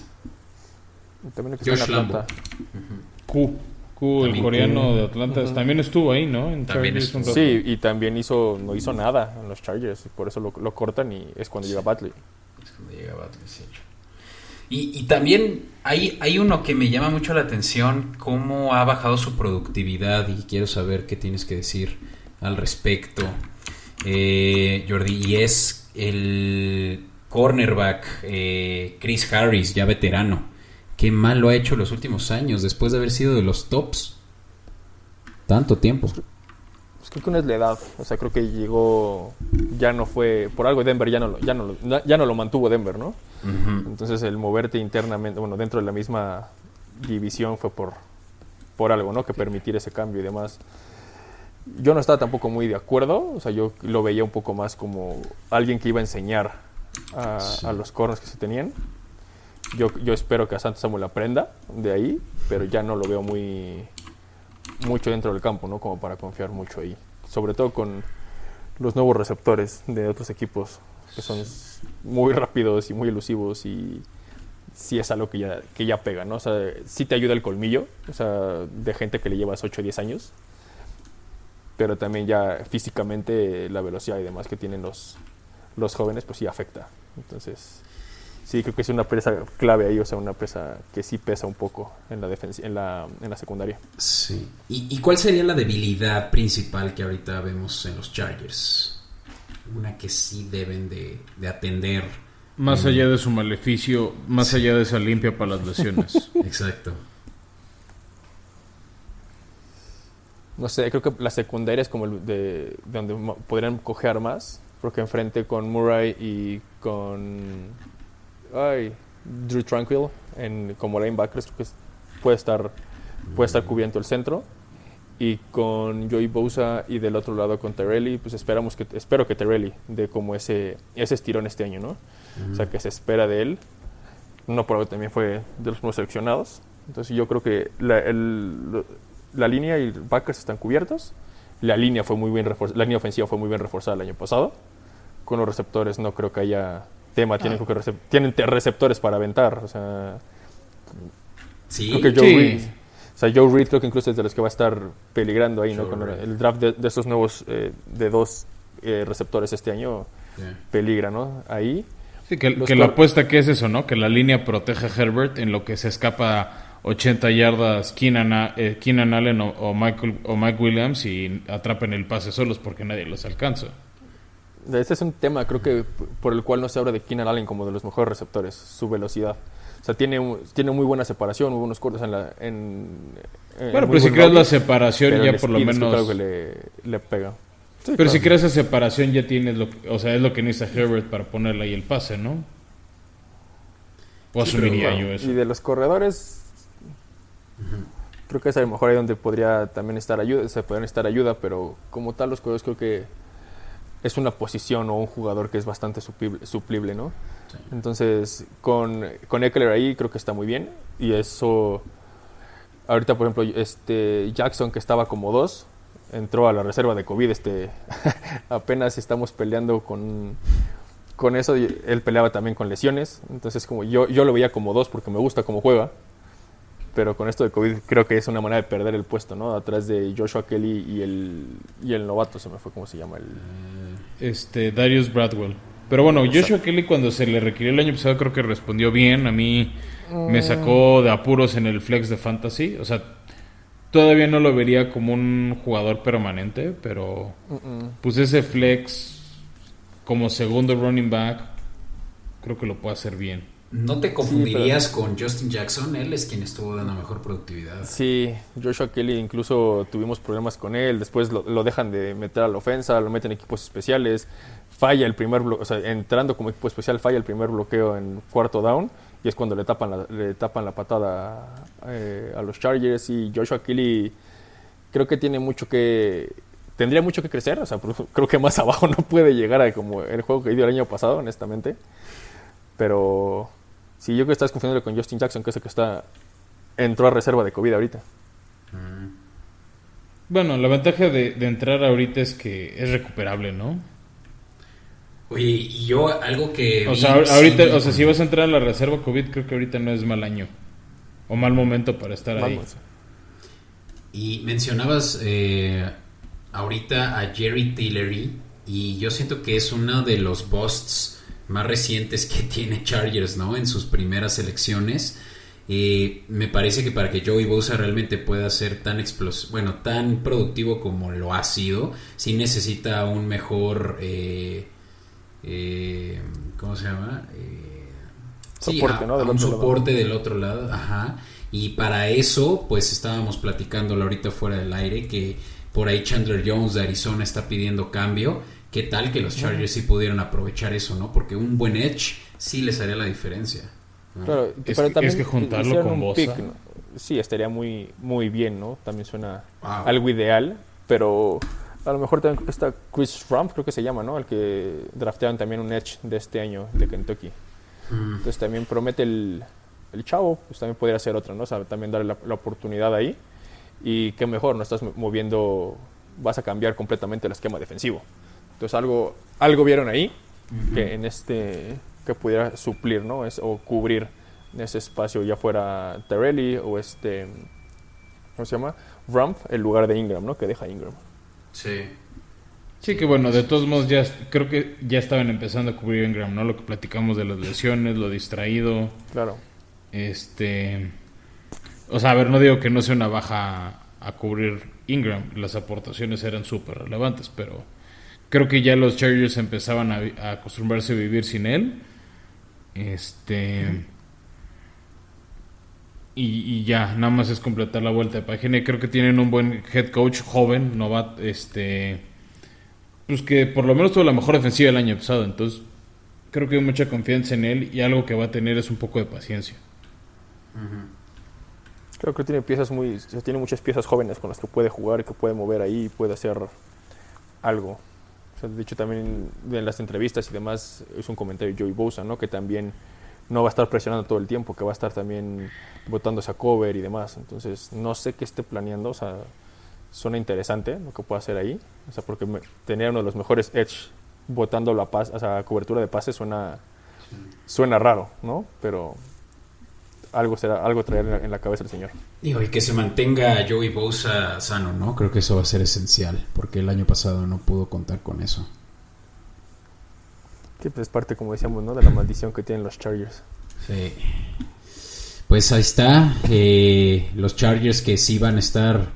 También Josh Lambo. Q. Q, el coreano de Atlanta, también estuvo ahí, ¿no? En sí, y también hizo, no hizo nada en los Chargers, por eso lo, cortan y es cuando llega Batley. Es cuando llega Batley, sí. Y, también hay, hay uno que me llama mucho la atención, cómo ha bajado su productividad y quiero saber qué tienes que decir al respecto, eh, Jordi, y es el cornerback eh, Chris Harris, ya veterano. Qué mal lo ha hecho los últimos años, después de haber sido de los tops. Tanto tiempo. Pues creo que no es la edad. O sea, creo que llegó. Ya no fue. Por algo Denver ya no, ya no, ya no lo mantuvo Denver, ¿no? Entonces el moverte internamente, bueno, dentro de la misma división fue por, por algo, ¿no? Que permitir ese cambio y demás. Yo no estaba tampoco muy de acuerdo, o sea, yo lo veía un poco más como alguien que iba a enseñar a, los corners que se tenían. Yo, yo espero que a Santos Samuel aprenda de ahí, pero ya no lo veo muy mucho dentro del campo, ¿no? Como para confiar mucho ahí. Sobre todo con los nuevos receptores de otros equipos que son muy rápidos y muy elusivos y sí es algo que ya, que ya pega, ¿no? O sí te ayuda el colmillo, o sea, de gente que le llevas 8 o 10 años, pero también ya físicamente la velocidad y demás que tienen los, los jóvenes, pues sí afecta. Entonces, sí, creo que es una presa clave ahí, o sea, una presa que sí pesa un poco en la, en la, en la secundaria. Sí. ¿Y, cuál sería la debilidad principal que ahorita vemos en los Chargers? Una que sí deben de, atender. Más allá de su maleficio, más allá de esa limpia para las lesiones. Exacto. No sé, creo que la secundaria es como el de, donde podrían coger más, porque enfrente con Murray y con ay, Drew Tranquil en, como linebackers creo que puede estar puede estar cubierto el centro. Y con Joey Bosa y del otro lado con Terrelli pues esperamos que espero que Terrelli dé como ese ese estirón este año no o sea que se espera de él. No por algo también fue de los primeros seleccionados. Entonces yo creo que la, el, la línea y backers están cubiertos. La línea fue muy bien la línea ofensiva fue muy bien reforzada el año pasado. Con los receptores no creo que haya tema, tienen, ah. tienen receptores para aventar. O sea, sí, creo que Joe Reed, o sea, Joe Reed creo que incluso es de los que va a estar peligrando ahí, ¿no? Con el draft de, de estos nuevos, eh, de dos eh, receptores este año, peligra, ¿no? Ahí. Sí, que, que la apuesta que es eso, ¿no? Que la línea proteja a Herbert en lo que se escapa 80 yardas Keenan, eh, Keenan Allen o, Michael, o Mike Williams y atrapen el pase solos porque nadie los alcanza. Ese es un tema, creo que por el cual no se habla de Keenan Allen como de los mejores receptores, su velocidad. O sea, tiene, tiene muy buena separación, muy buenos cortes en la. En, bueno, pero si creas la separación, ya por lo menos. que le, le pega. pero si creas esa separación, ya tienes lo O sea, es lo que necesita Herbert para ponerle ahí el pase, ¿no? O asumiría yo eso. Y de los corredores. Creo que es a lo mejor ahí donde podría también estar ayuda, se pueden estar ayuda, pero como tal los corredores creo que es una posición o un jugador que es bastante suplible, ¿no? Entonces, con, con Eckler ahí creo que está muy bien. Y eso, ahorita por ejemplo, este Jackson que estaba como dos, entró a la reserva de COVID, este, apenas estamos peleando con, con eso, él peleaba también con lesiones, entonces como yo, yo lo veía como dos porque me gusta cómo juega, pero con esto de COVID creo que es una manera de perder el puesto, ¿no? Atrás de Joshua Kelly y el, y el novato, se me fue cómo se llama el... Este, Darius Bradwell. Pero bueno, Joshua Kelly cuando se le requirió el año pasado creo que respondió bien. A mí me mm. sacó de apuros en el flex de fantasy. O sea, todavía no lo vería como un jugador permanente, pero pues ese flex como segundo running back creo que lo puede hacer bien. ¿No te confundirías con Justin Jackson? Él es quien estuvo dando mejor productividad. Sí, Joshua Kelly incluso tuvimos problemas con él. Después lo, dejan de meter a la ofensa, lo meten en equipos especiales. Falla el primer bloqueo, o sea, entrando como equipo especial, falla el primer bloqueo en cuarto down. Y es cuando le tapan la, le tapan la patada eh, a los Chargers. Y Joshua Kelly creo que tiene mucho que. Tendría mucho que crecer. O sea, creo que más abajo no puede llegar a como el juego que dio el año pasado, honestamente. Pero Sí, yo creo que estás confundiendo con Justin Jackson, que es el que está entró a reserva de COVID ahorita. Mm. Bueno, la ventaja de, entrar ahorita es que es recuperable, ¿no? Oye, y yo algo que... O sea, ahorita, o sea, si vas a entrar a la reserva COVID, creo que ahorita no es mal año. O mal momento para estar ahí. Y mencionabas eh, ahorita a Jerry Tillery, y yo siento que es uno de los busts más recientes que tiene Chargers, ¿no? En sus primeras elecciones. Eh, me parece que para que Joey Bosa realmente pueda ser tan bueno, tan productivo como lo ha sido, sí necesita un mejor, eh, eh, ¿cómo se llama? soporte, ¿no? un soporte del otro lado, ajá. Y para eso, pues estábamos platicándolo ahorita fuera del aire que por ahí Chandler Jones de Arizona está pidiendo cambio qué tal que los Chargers sí pudieran aprovechar eso, ¿no? Porque un buen edge sí les haría la diferencia. Claro, es, pero también que juntarlo con Bosa. sí, estaría muy, muy bien, ¿no? También suena algo ideal, pero a lo mejor también está Chris Rump, creo que se llama, ¿no? El que draftearon también un edge de este año de Kentucky. Mm. Entonces también promete el, el chavo, pues también podría ser otro, ¿no? O sea, también darle la, la oportunidad ahí. Y qué mejor, no estás moviendo, vas a cambiar completamente el esquema defensivo. Entonces algo, algo vieron ahí que en este que pudiera suplir, ¿no? Es, o cubrir ese espacio, ya fuera Terrelli o este, ¿cómo se llama? Rump, el lugar de Ingram, ¿no? Que deja Ingram. Sí. Sí, que bueno, de todos modos ya creo que ya estaban empezando a cubrir Ingram, ¿no? Lo que platicamos de las lesiones, lo distraído. Claro. Este, o sea, a ver, no digo que no sea una baja a cubrir Ingram, las aportaciones eran súper relevantes, pero creo que ya los Chargers empezaban a, acostumbrarse a vivir sin él. Este. Y, ya, nada más es completar la vuelta de página. Creo que tienen un buen head coach joven, novato, este. Pues que por lo menos tuvo la mejor defensiva del año pasado. Entonces, creo que hay mucha confianza en él. Y algo que va a tener es un poco de paciencia. Creo que tiene piezas muy. Tiene muchas piezas jóvenes con las que puede jugar que puede mover ahí y puede hacer algo. De hecho, también en las entrevistas y demás es un comentario de Joey Bosa, ¿no? Que también no va a estar presionando todo el tiempo, que va a estar también votando esa cover y demás. Entonces, no sé qué esté planeando, o sea, suena interesante lo que pueda hacer ahí, o sea, porque tener uno de los mejores edge votando la paz, o sea, cobertura de pases suena suena raro, ¿no? Pero algo será, algo traer en la cabeza el señor. y que se mantenga Joey Bosa sano, ¿no? Creo que eso va a ser esencial, porque el año pasado no pudo contar con eso. Sí, pues es parte, como decíamos, ¿no? De la maldición que tienen los Chargers. Sí. Pues ahí está. Eh, los Chargers que sí van a estar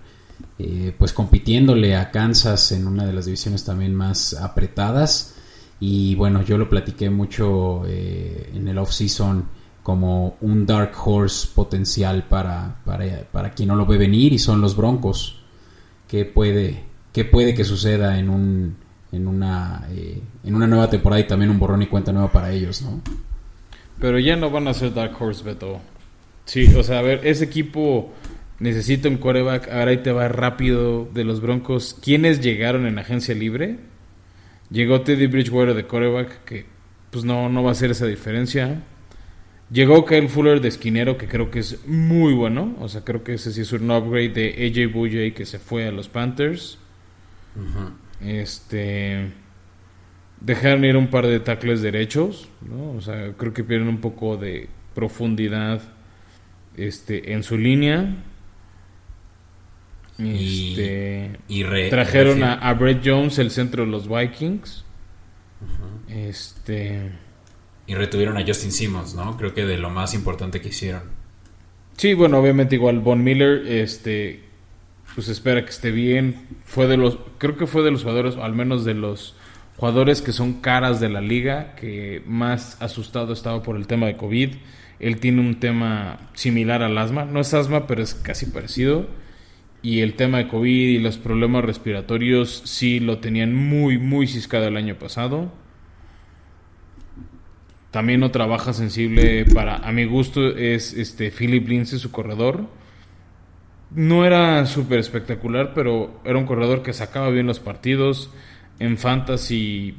eh, pues compitiéndole a Kansas en una de las divisiones también más apretadas. Y bueno, yo lo platiqué mucho eh, en el off-season como un dark horse potencial para, para, quien no lo ve venir y son los Broncos. ¿Qué puede, qué puede que suceda en un en una, eh, en una nueva temporada y también un borrón y cuenta nueva para ellos, ¿no? Pero ya no van a ser Dark Horse, Beto. Sí, o sea, a ver, ese equipo necesita un quarterback. Ahora ahí te va rápido de los Broncos. ¿Quiénes llegaron en agencia libre? Llegó Teddy Bridgewater de quarterback, que pues no, no va a hacer esa diferencia. Llegó Kyle Fuller de esquinero, que creo que es muy bueno. O sea, creo que ese sí es un upgrade de AJ Bouye que se fue a los Panthers. Este. Dejaron ir un par de tackles derechos, ¿no? O sea, creo que pierden un poco de profundidad este, en su línea. Este, y, trajeron a, Brett Jones, el centro de los Vikings. Este. Y retuvieron a Justin Simmons, ¿no? Creo que de lo más importante que hicieron. Sí, bueno, obviamente igual Von Miller, este, pues espera que esté bien. Fue de los, creo que fue de los jugadores, o al menos de los jugadores que son caras de la liga, que más asustado estaba por el tema de COVID. Él tiene un tema similar al asma, no es asma, pero es casi parecido. Y el tema de COVID y los problemas respiratorios sí lo tenían muy, muy ciscado el año pasado. También otra baja sensible para, a mi gusto, es este Philip Lindsay, su corredor no era súper espectacular, pero era un corredor que sacaba bien los partidos. En fantasy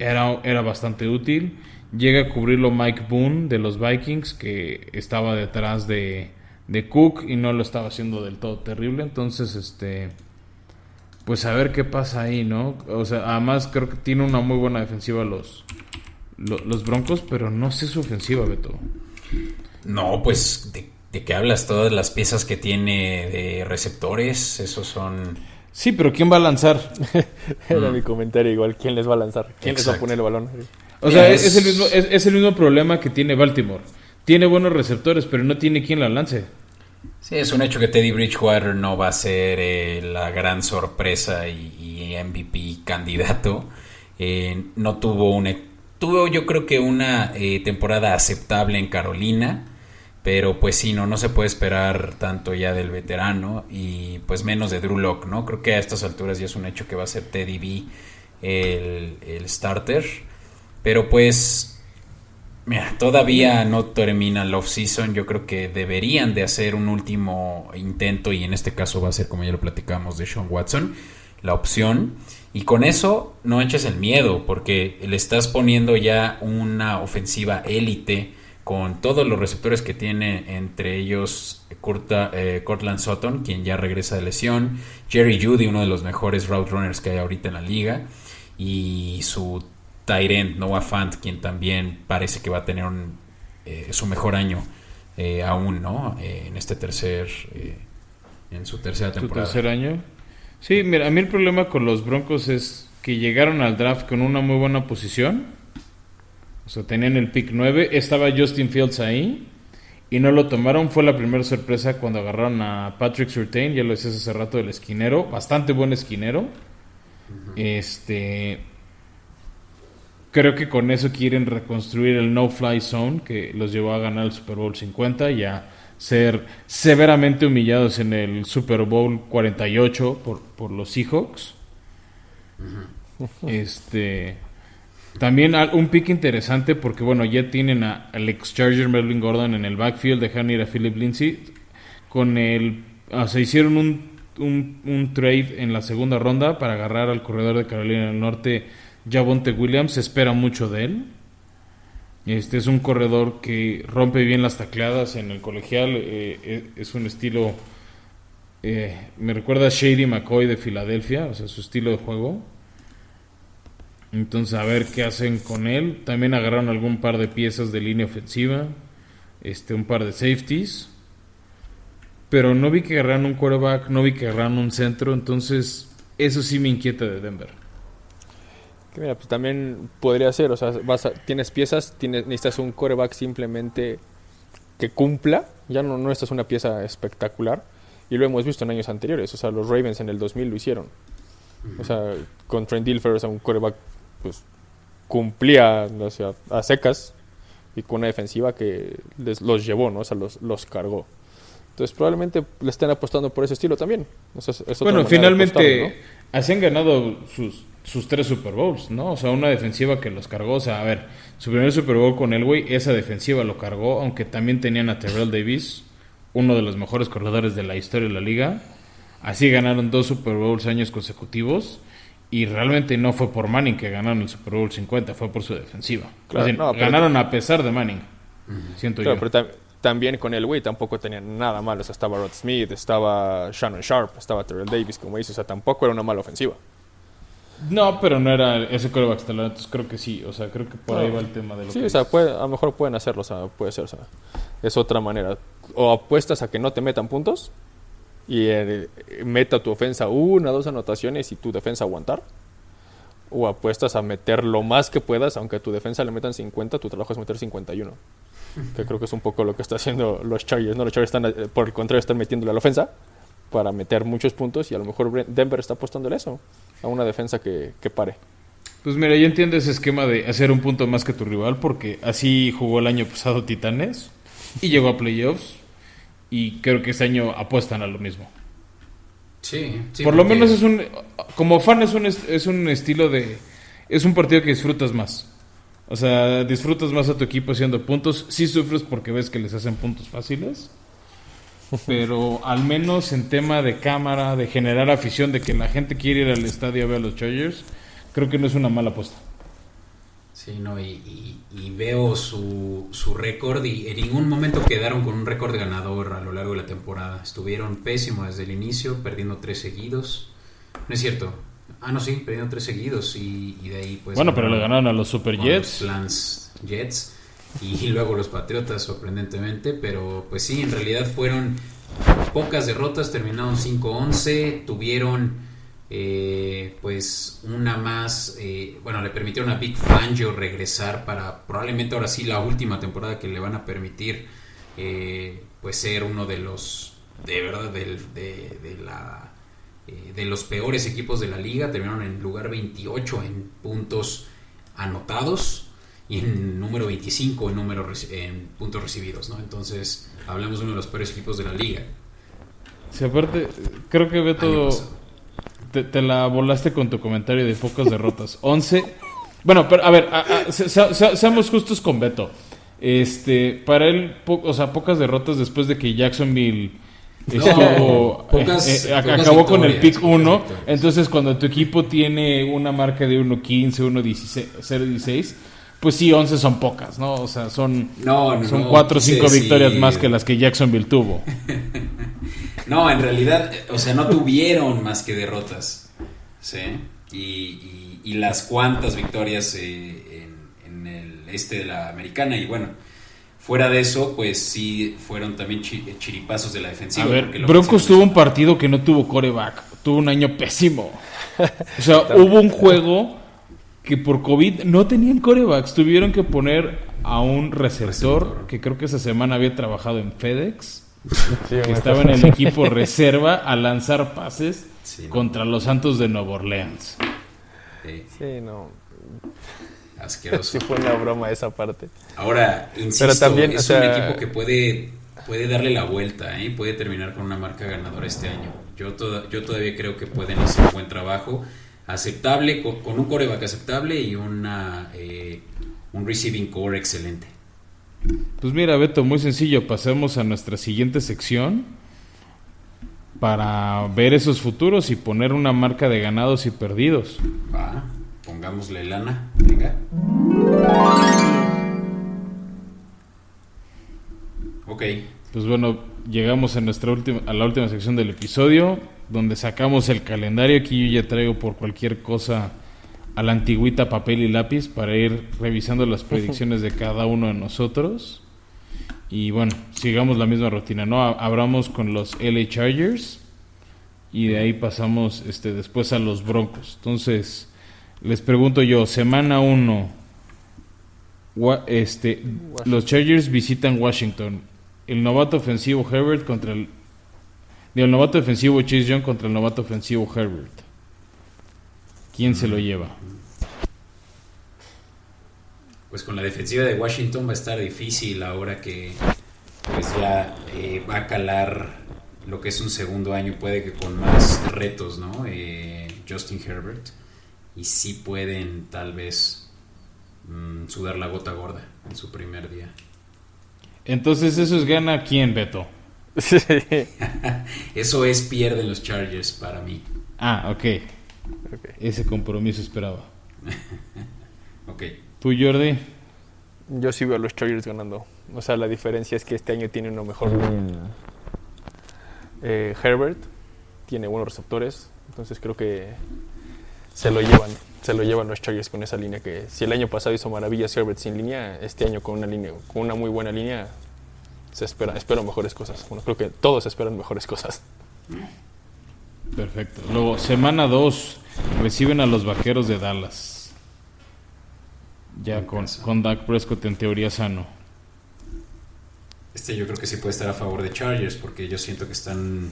era, era bastante útil. Llega a cubrirlo Mike Boone de los Vikings, que estaba detrás de, de Cook y no lo estaba haciendo del todo terrible. Entonces, este pues a ver qué pasa ahí, ¿no? O sea, además creo que tiene una muy buena defensiva los, los, los Broncos, pero no sé su ofensiva, Beto. No, pues de ¿De qué hablas? Todas las piezas que tiene de receptores, esos son... Sí, pero ¿quién va a lanzar? Era mi comentario igual, ¿quién les va a lanzar? ¿Quién les va a poner el balón? O sea, es, el mismo, es, el mismo problema que tiene Baltimore. Tiene buenos receptores, pero no tiene quien la lance. Sí, es un hecho que Teddy Bridgewater no va a ser eh, la gran sorpresa y, MVP candidato. Eh, no tuvo un... Tuvo yo creo que una eh, temporada aceptable en Carolina pero pues sí, no, no se puede esperar tanto ya del veterano y pues menos de Drew Locke, ¿no? Creo que a estas alturas ya es un hecho que va a ser Teddy B el, starter. Pero pues, mira, todavía no termina el off-season. Yo creo que deberían de hacer un último intento y en este caso va a ser, como ya lo platicamos, de Sean Watson, la opción. Y con eso no eches el miedo porque le estás poniendo ya una ofensiva élite con todos los receptores que tiene, entre ellos eh, Cortland Sutton, quien ya regresa de lesión, Jerry Judy, uno de los mejores route runners que hay ahorita en la liga, y su Tyrant Noah Fant, quien también parece que va a tener eh, su mejor año eh, aún, ¿no? en este tercer, en su tercera temporada. ¿Su tercer año? Sí, mira, a mí el problema con los Broncos es que llegaron al draft con una muy buena posición. O sea, tenían el pick 9. Estaba Justin Fields ahí. Y no lo tomaron. Fue la primera sorpresa cuando agarraron a Patrick Surtain. Ya lo decías hace rato del esquinero. Bastante buen esquinero. Este. Creo que con eso quieren reconstruir el no-fly zone que los llevó a ganar el Super Bowl 50 y a ser severamente humillados en el Super Bowl 48 por, por los Seahawks. Este. También un pick interesante porque, bueno, ya tienen a Alex Charger, Melvin Gordon en el backfield, dejaron ir a Philip Lindsay. Con el. se hicieron un, un, un, trade en la segunda ronda para agarrar al corredor de Carolina del Norte, Javonte Williams. Se espera mucho de él. Este es un corredor que rompe bien las tacleadas en el colegial. Eh, eh, es un estilo. Eh, me recuerda a Shady McCoy de Filadelfia, o sea, su estilo de juego. Entonces, a ver qué hacen con él. También agarraron algún par de piezas de línea ofensiva. Este, un par de safeties. Pero no vi que agarraron un quarterback, no vi que agarraron un centro. Entonces, eso sí me inquieta de Denver. Mira, pues también podría ser, o sea, vas tienes piezas, tienes, necesitas un quarterback simplemente que cumpla. Ya no, no necesitas una pieza espectacular. Y lo hemos visto en años anteriores. O sea, los Ravens en el 2000 lo hicieron. O sea, con Trent Dilfer, o sea, un quarterback pues cumplía a secas y con una defensiva que les, los llevó, ¿no? O sea, los, los cargó. Entonces probablemente le estén apostando por ese estilo también. bueno, finalmente así han ganado sus, sus tres Super Bowls, ¿no? O sea, una defensiva que los cargó. O sea, a ver, su primer Super Bowl con Elway, esa defensiva lo cargó, aunque también tenían a Terrell Davis, uno de los mejores corredores de la historia de la liga. Así ganaron dos Super Bowls años consecutivos. Y realmente no fue por Manning que ganaron el Super Bowl 50, fue por su defensiva. ganaron a pesar de Manning, siento yo. Pero también con el güey tampoco tenían nada malo. O sea, estaba Rod Smith, estaba Shannon Sharp, estaba Terrell Davis, como dices. O sea, tampoco era una mala ofensiva. No, pero no era ese coreback estelar, entonces creo que sí. O sea, creo que por ahí va el tema de lo sí, o sea, puede, a lo mejor pueden hacerlo, o sea, puede ser, o sea, es otra manera. O apuestas a que no te metan puntos y eh, meta tu ofensa una, dos anotaciones y tu defensa aguantar. O apuestas a meter lo más que puedas, aunque a tu defensa le metan 50, tu trabajo es meter 51. Que creo que es un poco lo que están haciendo los Chargers. ¿no? Los Chargers están, eh, por el contrario, están metiéndole a la ofensa para meter muchos puntos y a lo mejor Denver está apostándole eso, a una defensa que, que pare. Pues mira, yo entiendo ese esquema de hacer un punto más que tu rival porque así jugó el año pasado Titanes y llegó a playoffs y creo que este año apuestan a lo mismo. Sí, Por lo menos es un. Como fan, es un, es un estilo de. Es un partido que disfrutas más. O sea, disfrutas más a tu equipo haciendo puntos. Sí sufres porque ves que les hacen puntos fáciles. Pero al menos en tema de cámara, de generar afición, de que la gente quiere ir al estadio a ver a los Chargers, creo que no es una mala apuesta. Sí, no, y, veo su, su récord y en ningún momento quedaron con un récord ganador a lo largo de la temporada. Estuvieron pésimos desde el inicio, perdiendo tres seguidos. No es cierto. Ah, no, sí, perdiendo tres seguidos y, de ahí pues... Bueno, pero le ganaron a los Super Jets. Los Jets y luego los Patriotas, sorprendentemente. Pero pues sí, en realidad fueron pocas derrotas, terminaron 5-11, tuvieron eh, pues una más, eh, bueno, le permitieron a Big Fangio regresar para probablemente ahora sí la última temporada que le van a permitir eh, pues ser uno de los, de verdad, de, la, de los peores equipos de la liga, terminaron en lugar 28 en puntos anotados y en número 25 en, número, en puntos recibidos, ¿no? Entonces, hablamos de uno de los peores equipos de la liga. Sí, aparte, creo que Beto te, la volaste con tu comentario de pocas derrotas. 11. Bueno, pero a ver, seamos justos con Beto. Este, para él, o sea, pocas derrotas después de que Jacksonville estuvo, eh, eh, acabó con el pick 1. Entonces, cuando tu equipo tiene una marca de 1.15, 1.16, pues sí, 11 son pocas, ¿no? O sea, son, son 4 o 5 victorias más que las que Jacksonville tuvo. No, en realidad, o sea, no tuvieron más que derrotas. ¿Sí? Y, las cuantas victorias eh, en, el este de la americana. Y bueno, Fuera de eso, pues sí fueron también chiripazos de la defensiva. A ver, Broncos tuvo un partido que no tuvo coreback. Tuvo un año pésimo. O sea, hubo un juego que por COVID no tenían corebacks. Tuvieron que poner a un receptor, que creo que esa semana había trabajado en FedEx. que estaba en el equipo reserva a lanzar pases contra los Santos de Nueva Orleans. Sí, no. Asqueroso. Sí fue una broma esa parte. Ahora, insisto, también, es un equipo que puede, puede darle la vuelta, ¿eh? puede terminar con una marca ganadora este año. Yo, yo todavía creo que pueden hacer un buen trabajo, aceptable, con, un coreback aceptable y una, eh, un receiving core excelente. Pues mira, Beto, muy sencillo, pasemos a nuestra siguiente sección para ver esos futuros y poner una marca de ganados y perdidos. Va. Pongámosle lana. Venga. Ok. Pues bueno, llegamos a nuestra última, a la última sección del episodio, donde sacamos el calendario. Aquí yo ya traigo por cualquier cosa a la antigüita papel y lápiz para ir revisando las predicciones de cada uno de nosotros. Y bueno, sigamos la misma rutina, ¿no? Abramos con los LA Chargers y de ahí pasamos este, después a los Broncos. Entonces, les pregunto yo, semana 1, este, los Chargers visitan Washington. El novato ofensivo Herbert contra el... El novato ofensivo Chase Young contra el novato ofensivo Herbert. ¿Quién se lo lleva? Pues con la defensiva de Washington va a estar difícil ahora que pues ya eh, va a calar lo que es un segundo año, puede que con más retos, ¿no? Eh, Justin Herbert y sí pueden tal vez mm, sudar la gota gorda en su primer día. Entonces eso es gana quién, Beto. eso es pierden los Chargers para mí. Ah, ok. Ese compromiso esperaba. ok. ¿Tú, Jordi? Yo sí veo a los Chargers ganando. O sea, la diferencia es que este año tiene uno mejor. Eh, Herbert tiene buenos receptores. Entonces creo que se lo llevan, se lo llevan los Chargers con esa línea que si el año pasado hizo maravillas Herbert sin línea, este año con una línea, con una muy buena línea, se espera, espero mejores cosas. Bueno, creo que todos esperan mejores cosas. Perfecto. Luego, semana 2, reciben a los vaqueros de Dallas. Ya con, con Dak Prescott en teoría sano. Este yo creo que sí puede estar a favor de Chargers porque yo siento que están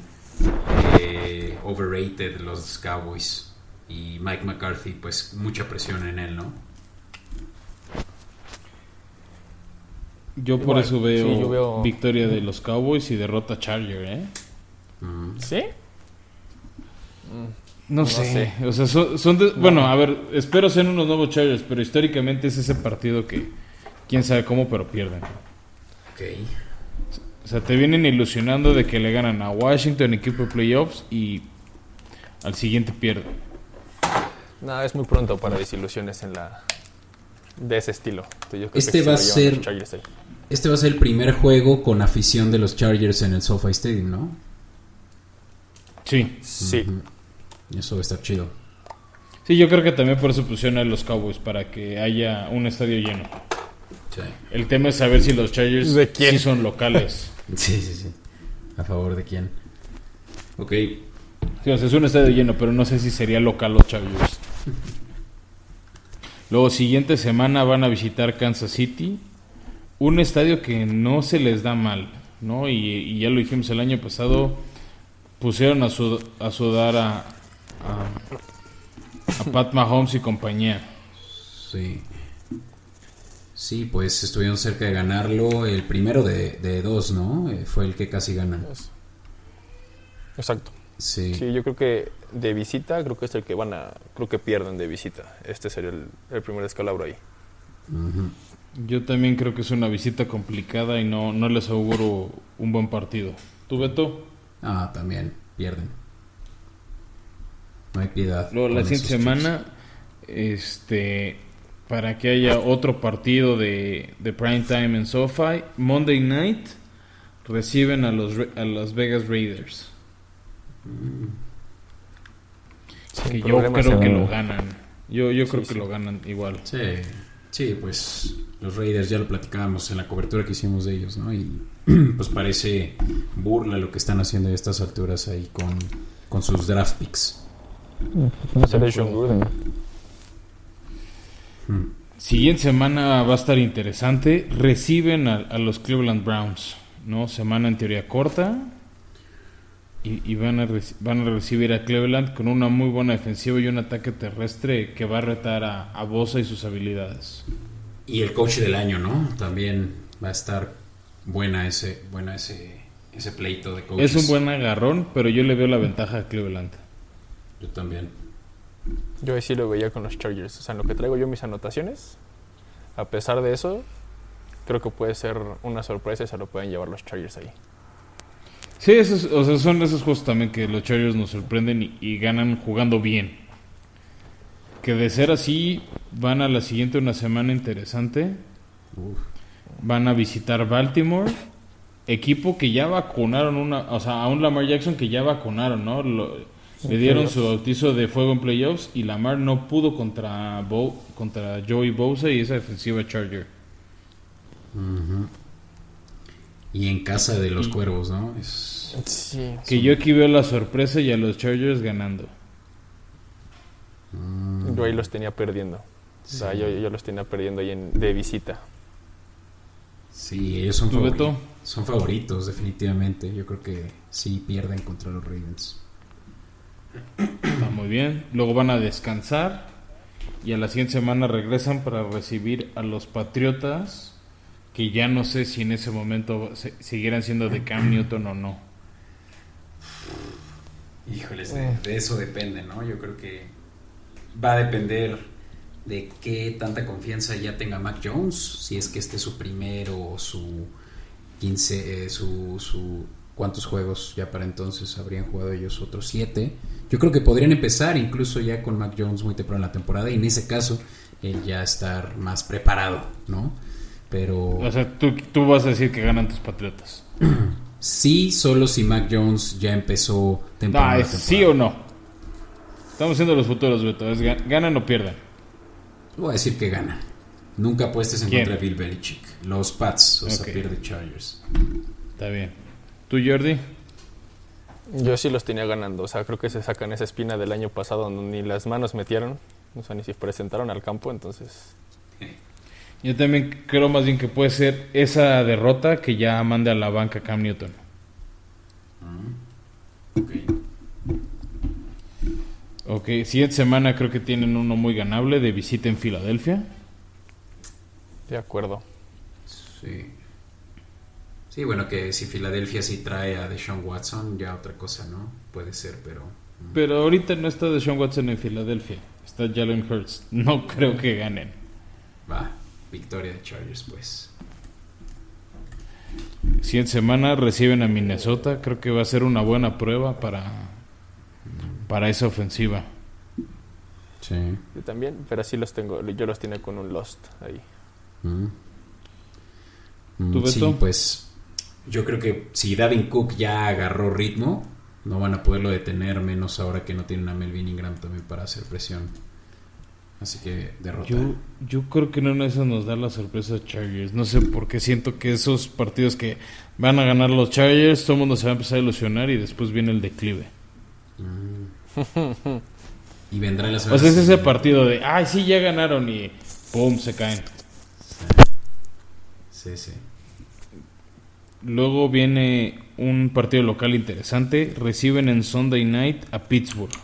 eh, overrated los Cowboys y Mike McCarthy, pues mucha presión en él, ¿no? Yo por eso veo, victoria de los Cowboys y derrota Charger, ¿eh? ¿Sí? No, sé. O sea, son, bueno, a ver, espero sean unos nuevos Chargers, pero históricamente es ese partido que quién sabe cómo, pero pierden. Ok. O sea, te vienen ilusionando de que le ganan a Washington, equipo de playoffs, y al siguiente pierden. No, es muy pronto para desilusiones en la de ese estilo. este va a ser este va a ser el primer juego con afición de los Chargers en el SoFi Stadium, ¿no? Sí, sí. Eso va a estar chido. Sí, yo creo que también por eso pusieron a los Cowboys para que haya un estadio lleno. Sí. El tema es saber si los Chargers sí son locales. sí, sí, sí. ¿A favor de quién? Ok. Sí, o sea, es un estadio lleno, pero no sé si sería local los Chargers. Luego, siguiente semana van a visitar Kansas City, un estadio que no se les da mal, ¿no? Y, ya lo dijimos el año pasado, pusieron a, sudar a, a, Pat Mahomes y compañía. Sí. Sí, pues estuvieron cerca de ganarlo. El primero de, de dos, ¿no? Eh, fue el que casi ganan. Exacto. Sí. sí. yo creo que de visita, creo que es el que van a, creo que pierden de visita. Este sería el, primer escalabro ahí. Yo también creo que es una visita complicada y no, no les auguro un buen partido. ¿Tú, Beto? Ah, también, pierden. No hay piedad. Luego, la siguiente semana, este, para que haya otro partido de, de prime time en SoFi, Monday night reciben a los, a las Vegas Raiders que yo creo que lo ganan. Yo, yo creo que lo ganan igual. Sí, Sí, pues los Raiders ya lo platicábamos en la cobertura que hicimos de ellos, ¿no? Y pues parece burla lo que están haciendo a estas alturas ahí con, con sus draft picks. Hmm. Siguiente semana va a estar interesante. Reciben a, los Cleveland Browns, ¿no? Semana en teoría corta. Y, van, a van a recibir a Cleveland con una muy buena defensiva y un ataque terrestre que va a retar a, a Bosa y sus habilidades. Y el coach del año, ¿no? También va a estar buena ese, buena ese, ese pleito de coaches. Es un buen agarrón, pero yo le veo la ventaja a Cleveland. Yo también. Yo ahí sí lo veía con los Chargers. O sea, en lo que traigo yo mis anotaciones, a pesar de eso, creo que puede ser una sorpresa y se lo pueden llevar los Chargers ahí. Sí, esos, o sea, son esos juegos también que los Chargers nos sorprenden y, ganan jugando bien. Que de ser así, van a la siguiente una semana interesante. Van a visitar Baltimore. Equipo que ya vacunaron una, o sea, a un Lamar Jackson que ya vacunaron, ¿no? le dieron su bautizo de fuego en playoffs y Lamar no pudo contra Bo, contra Joey Bosa y esa defensiva Charger. Y en casa de los cuervos, ¿no? que yo aquí veo la sorpresa y a los Chargers ganando. Mm. Yo ahí los tenía perdiendo. O sea, yo, los tenía perdiendo ahí en, de visita. Sí, ellos son favoritos. Son favoritos, definitivamente. Yo creo que sí pierden contra los Ravens. Está muy bien. Luego van a descansar. Y a la siguiente semana regresan para recibir a los Patriotas que ya no sé si en ese momento siguieran siendo de Cam Newton o no. Híjoles, de, eso depende, ¿no? Yo creo que va a depender de qué tanta confianza ya tenga Mac Jones, si es que este es su primero o su 15, eh, su, su, cuántos juegos ya para entonces habrían jugado ellos, otros siete. Yo creo que podrían empezar incluso ya con Mac Jones muy temprano en la temporada y en ese caso él ya estar más preparado, ¿no? Pero... O sea, tú, vas a decir que ganan tus Patriotas. sí, solo si Mac Jones ya empezó temprano. Ah, ¿Sí o no? Estamos haciendo los futuros, Beto. ¿Ganan o pierden? Voy a decir que ganan. Nunca apuestes en contra de Bill Belichick. Los Pats, o sea, pierde Chargers. Está bien. ¿Tú, Jordi? Yo sí los tenía ganando. O sea, creo que se sacan esa espina del año pasado donde ni las manos metieron. O sea, ni se presentaron al campo. Entonces, yo también creo más bien que puede ser esa derrota que ya mande a la banca Cam Newton. Mm. Ok. Ok, siguiente semana creo que tienen uno muy ganable de visita en Filadelfia. De acuerdo. Sí. Sí, bueno, que si Filadelfia sí trae a Deshaun Watson, ya otra cosa, ¿no? Puede ser, pero... Mm. Pero ahorita no está Deshaun Watson en Filadelfia. Está Jalen Hurts. No creo que ganen. Va victoria de Chargers, pues. Siguiente semana reciben a Minnesota. Creo que va a ser una buena prueba para, para esa ofensiva. Sí. Yo también, pero así los tengo. Yo los tiene con un Lost ahí. Mm. Mm, sí, pues yo creo que si Davin Cook ya agarró ritmo, no van a poderlo detener, menos ahora que no tienen a Melvin Ingram también para hacer presión. Así que derrota. Yo, yo creo que no en eso nos da la sorpresa Chargers. No sé por qué siento que esos partidos que van a ganar los Chargers, todo el mundo se va a empezar a ilusionar y después viene el declive. Mm. y vendrá la O sea, es ese partido de, ay, sí, ya ganaron y ¡pum! se caen. Sí, sí. Luego viene un partido local interesante. Reciben en Sunday Night a Pittsburgh.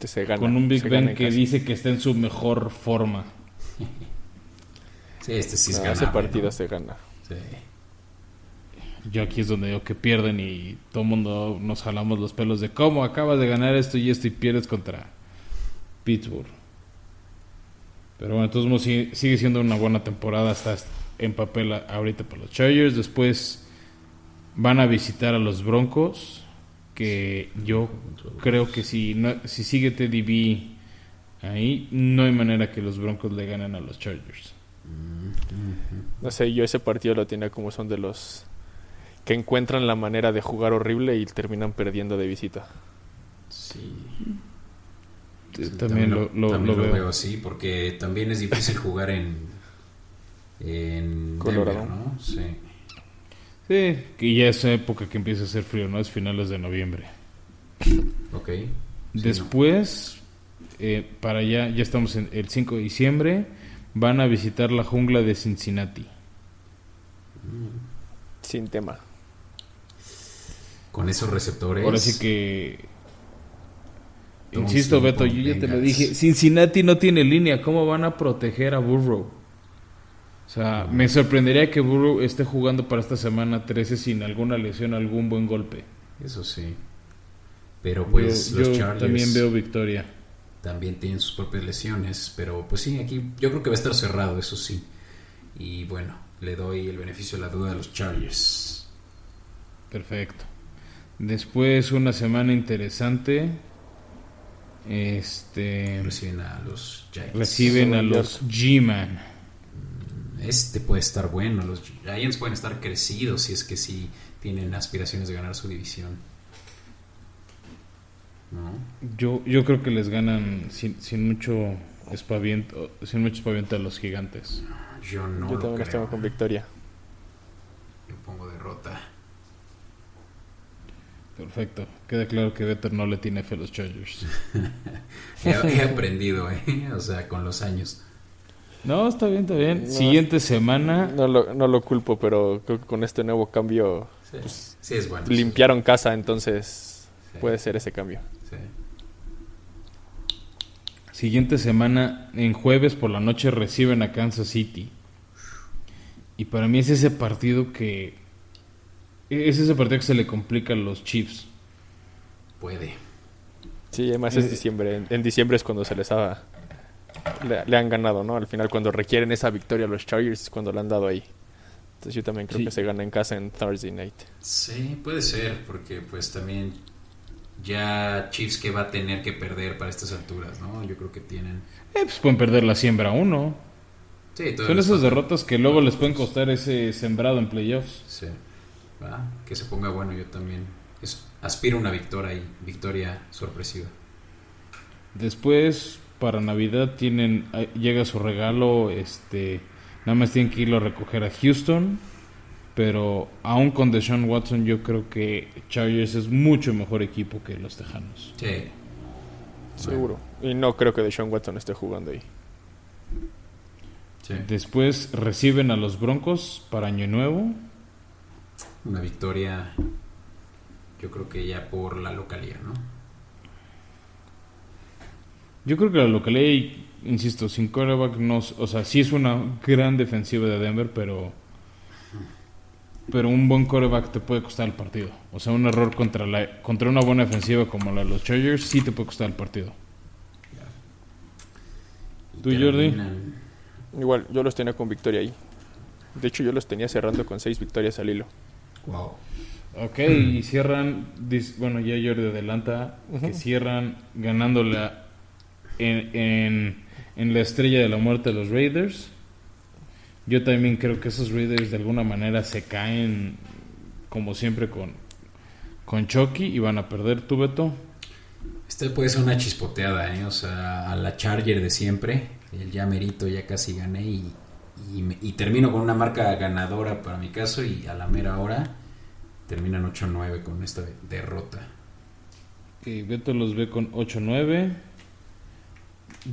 Este, con un Big Ben que dice que está en su mejor forma. Sí, este sí es Ese partido se gana. Yo aquí es donde digo que pierden y todo el mundo nos jalamos los pelos de cómo acabas de ganar esto y esto y pierdes contra Pittsburgh. Pero bueno, entonces sigue, sigue siendo una buena temporada hasta en papel ahorita para los Chargers. Después van a visitar a los Broncos que yo creo que si, no, si sigue Teddy B ahí, no hay manera que los Broncos le ganen a los Chargers. No sé, yo ese partido lo tenía como son de los que encuentran la manera de jugar horrible y terminan perdiendo de visita. Sí. también, lo, veo. así, porque también es difícil jugar en, en Colorado. ¿no? Sí. Sí, y ya es época que empieza a hacer frío, ¿no? Es finales de noviembre. Ok. Después, eh, para allá, ya estamos en el 5 de diciembre, van a visitar la jungla de Cincinnati. Sin tema. Con esos receptores. Ahora sí que. Insisto, Beto, yo ya te lo dije. Cincinnati no tiene línea. ¿Cómo van a proteger a Burrow? O sea, me sorprendería que Burrow esté jugando para esta semana 13 sin alguna lesión, algún buen golpe. Eso sí. Pero pues los Chargers también veo victoria. También tienen sus propias lesiones, pero pues sí, aquí yo creo que va a estar cerrado, eso sí. Y bueno, le doy el beneficio de la duda a los Chargers. Perfecto. Después una semana interesante. Este reciben a los Giants. Reciben a los G-Man este puede estar bueno. Los Giants pueden estar crecidos si es que sí tienen aspiraciones de ganar su división. Yo, yo creo que les ganan sin, sin mucho espaviento, sin mucho espaviento a los gigantes. Yo no. Yo también tengo con victoria. Yo pongo derrota. Perfecto. Queda claro que Vetter no le tiene fe a los Chargers. he, he, aprendido, ¿eh? O sea, con los años. No, está bien, está bien. Siguiente semana. No lo, no lo culpo, pero creo que con este nuevo cambio pues, sí. es bueno. Limpiaron casa, entonces puede ser ese cambio. Siguiente semana, en jueves por la noche reciben a Kansas City. Y para mí es ese partido que. Es ese partido que se le complica a los Chiefs. Puede. Sí, además es eh, diciembre. En, en diciembre es cuando se les ha le, han ganado, ¿no? Al final, cuando requieren esa victoria los Chargers, cuando le han dado ahí. Entonces yo también creo que se gana en casa en Thursday night. Sí, puede ser, porque pues también ya Chiefs que va a tener que perder para estas alturas, ¿no? Yo creo que tienen... Eh, pues pueden perder la siembra uno. Sí, Son esas derrotas que luego les pueden costar ese sembrado en playoffs. Sí. Que se ponga bueno yo también. aspiro a una victoria y victoria sorpresiva. Después para Navidad tienen llega su regalo, este nada más tienen que irlo a recoger a Houston, pero aún con Deshaun Watson yo creo que Chargers es mucho mejor equipo que los Tejanos. Sí. Seguro. Y no creo que Deshaun Watson esté jugando ahí. Sí. Después reciben a los Broncos para Año Nuevo. Una victoria, yo creo que ya por la localidad, ¿no? Yo creo que la localidad, insisto, sin quarterback no, o sea, sí es una gran defensiva de Denver, pero pero un buen quarterback te puede costar el partido. O sea, un error contra la contra una buena defensiva como la de los Chargers sí te puede costar el partido. ¿Tú, Jordi? Igual, yo los tenía con victoria ahí. De hecho, yo los tenía cerrando con seis victorias al hilo. Wow. Ok, y cierran, bueno, ya Jordi adelanta, que cierran ganándole a en, en, la estrella de la muerte de los Raiders. Yo también creo que esos Raiders de alguna manera se caen, como siempre, con, con Chucky y van a perder. ¿Tú, Beto? Este puede ser una chispoteada, ¿eh? O sea, a la Charger de siempre. El ya merito, ya casi gané y, y, termino con una marca ganadora para mi caso y a la mera hora terminan 8-9 con esta derrota. Y Beto los ve con 8-9.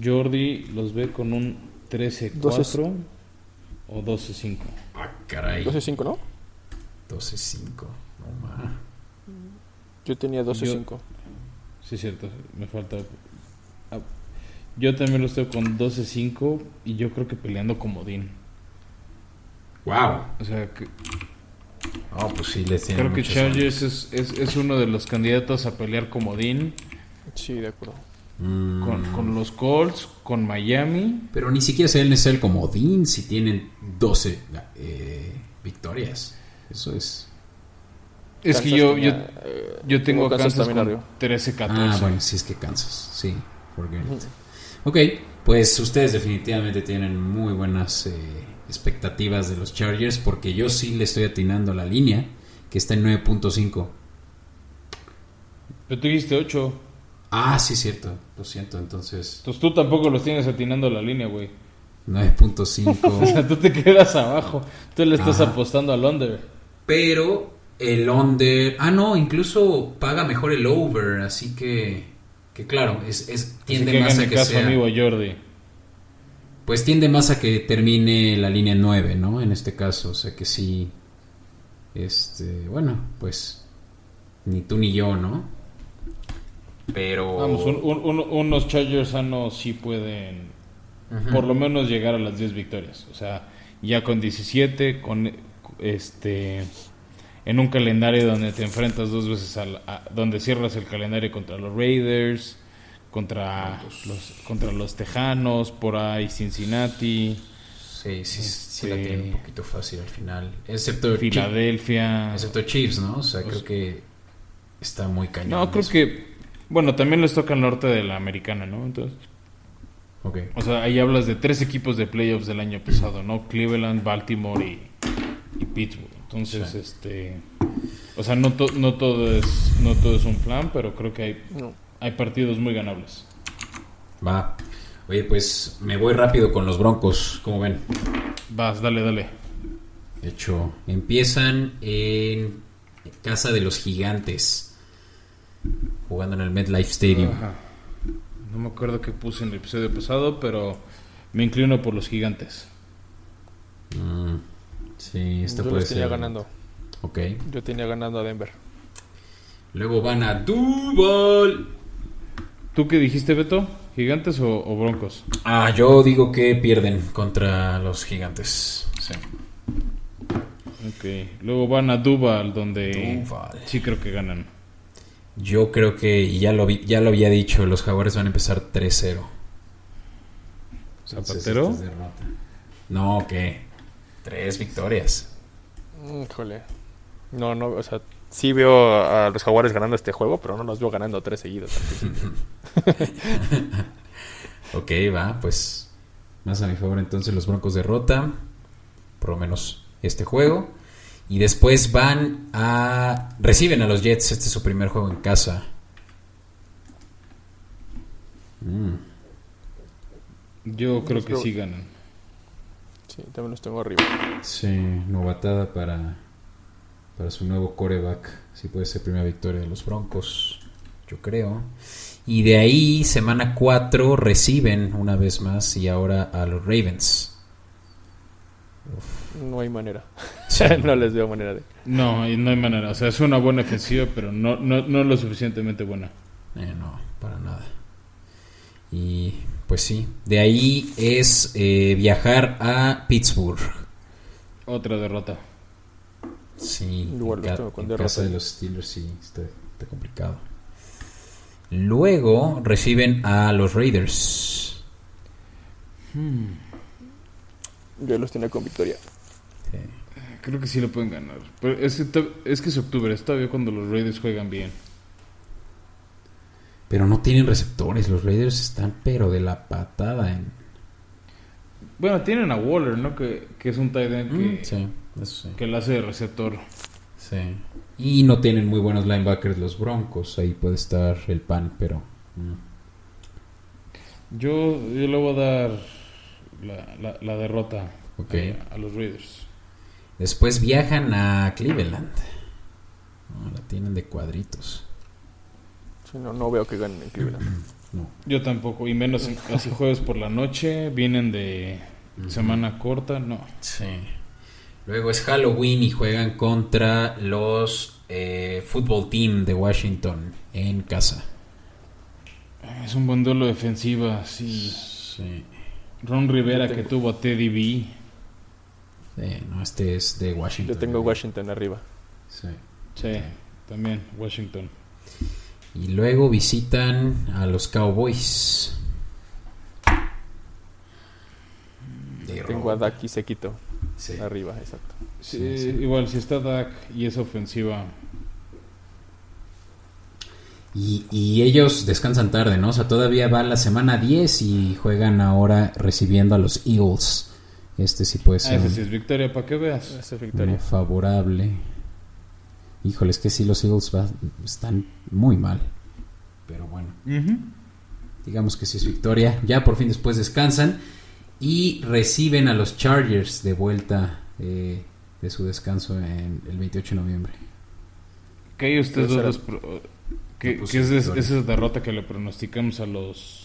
Jordi los ve con un 13-4 o 12-5. Ah, caray. 12-5, ¿no? 12-5. No más. Yo tenía 12-5. Sí, cierto. Me falta. Ah, yo también los tengo con 12-5 y yo creo que peleando comodín. Wow. O sea que. Oh, pues sí, les Creo que Chargers es, es, es, uno de los candidatos a pelear comodín. Sí, de acuerdo. Con, con, los Colts, con Miami. Pero ni siquiera se deben ser como Dean si tienen 12 eh, victorias. Eso es. Es que yo, yo, eh, yo tengo Kansas, Kansas con 13-14. Ah, bueno, sí es que Kansas, sí. Ok, pues ustedes definitivamente tienen muy buenas eh, expectativas de los Chargers porque yo sí le estoy atinando la línea que está en 9.5. Pero tú dijiste 8. Ah, sí, cierto. Lo siento, entonces. Entonces tú tampoco los tienes atinando la línea, güey. 9.5. O sea, tú te quedas abajo. Tú le estás Ajá. apostando al under. Pero el under. Ah, no, incluso paga mejor el over. Así que. Que claro, es, es Así tiende que más a que caso, sea. amigo Jordi. Pues tiende más a que termine la línea 9, ¿no? En este caso. O sea que sí. Este. Bueno, pues. Ni tú ni yo, ¿no? Pero. Vamos, un- un- un- unos Chargers sanos sí pueden por lo menos llegar a las 10 victorias. O sea, ya con 17, con este en un calendario donde te enfrentas dos veces al a- donde cierras el calendario contra los Raiders, contra los contra los Tejanos, por ahí Cincinnati, Sí, sí, sí la Este- tiene un poquito fácil al final. Excepto Filadelfia. Chiefs, excepto Chiefs, ¿no? O sea, Pues- creo que está muy cañón. No, creo eso. que bueno, también les toca el norte de la americana, ¿no? Entonces, Ok. o sea, ahí hablas de tres equipos de playoffs del año pasado, ¿no? Cleveland, Baltimore y, y Pittsburgh. Entonces, Sí. este, o sea, no, to- no todo es no todo es un plan, pero creo que hay No. hay partidos muy ganables. Va. Oye, pues me voy rápido con los Broncos, como ven. Vas, dale, dale. De hecho, empiezan en casa de los gigantes, jugando en el MetLife Stadium. Ajá. No me acuerdo qué puse en el episodio pasado, pero me inclino por los gigantes. Mm, sí, esta Yo puede los tenía ser. ganando. Ok. Yo tenía ganando a Denver. Luego van a Duval. ¿Tú qué dijiste, Beto? ¿Gigantes o, o Broncos? Ah, yo digo que pierden contra los gigantes. Sí. Ok. Luego van a Duval, donde Duval. sí creo que ganan. Yo creo que, y ya lo, vi- ya lo había dicho, los jaguares van a empezar 3-0. Entonces, ¿Zapatero? es. No, ¿qué? Tres victorias. Híjole. No, no, o sea, sí veo a los Jaguares ganando este juego, pero no los veo ganando tres seguidos. Ok, va, pues más a mi favor entonces los Broncos derrota, por lo menos este juego. Y después van a... Reciben a los Jets, este es su primer juego en casa. Mm, Yo creo que sí ganan. Sí, también los tengo arriba. sí, novatada para, para su nuevo coreback. Sí puede ser primera victoria de los Broncos, yo creo. Y de ahí, semana 4, reciben una vez más y ahora a los Ravens. No hay manera. No les veo manera de. No, y no hay manera. O sea, es una buena ofensiva, pero no, no, no lo suficientemente buena. Eh, no, para nada. Y pues sí, de ahí es eh, viajar a Pittsburgh. Otra derrota. Sí, Igual en, los ca- tengo con en derrota. casa de los Steelers sí, está, está complicado. Luego reciben a los Raiders. Yo los tenía con victoria. Sí. Creo que sí lo pueden ganar. Pero es que, es que es octubre, es todavía cuando los Raiders juegan bien. Pero no tienen receptores, los Raiders están pero de la patada en... Bueno, tienen a Waller, ¿no? Que, que es un tight end que, Mm, sí, sí. que la hace de receptor. Sí. Y no tienen muy buenos linebackers los Broncos, ahí puede estar el pan, pero... mm. Yo, yo le voy a dar la, la- la derrota a los Raiders. Después viajan a Cleveland. No, la tienen de cuadritos. Sí, no, no veo que ganen en Cleveland. No. Yo tampoco, y menos en- casi jueves por la noche, vienen de semana corta, no. Sí. Luego es Halloween y juegan contra los eh, Football Team de Washington en casa. Es un buen duelo defensiva, sí. Sí. Ron Rivera que tuvo a Teddy B. Sí, no, este es de Washington. Yo tengo Washington arriba. Sí. Sí, también, Washington. Y luego visitan a los Cowboys. De Tengo a Dak y Sequito Sí. arriba, exacto. Sí, Sí, sí. Igual, si está Dak y es ofensiva, Y, y ellos descansan tarde, ¿no? O sea, todavía va la semana 10 y juegan ahora recibiendo a los Eagles. Este sí puede ah, ser esa sí es victoria para que veas. Esa es victoria. favorable. Híjole, es que sí, los Eagles va- están muy mal. Pero bueno, digamos que sí es victoria. Ya por fin después descansan y reciben a los Chargers de vuelta eh, de su descanso en el 28 de noviembre. ¿Qué hay ustedes dos? ¿Qué, es esa derrota que le pronosticamos a los,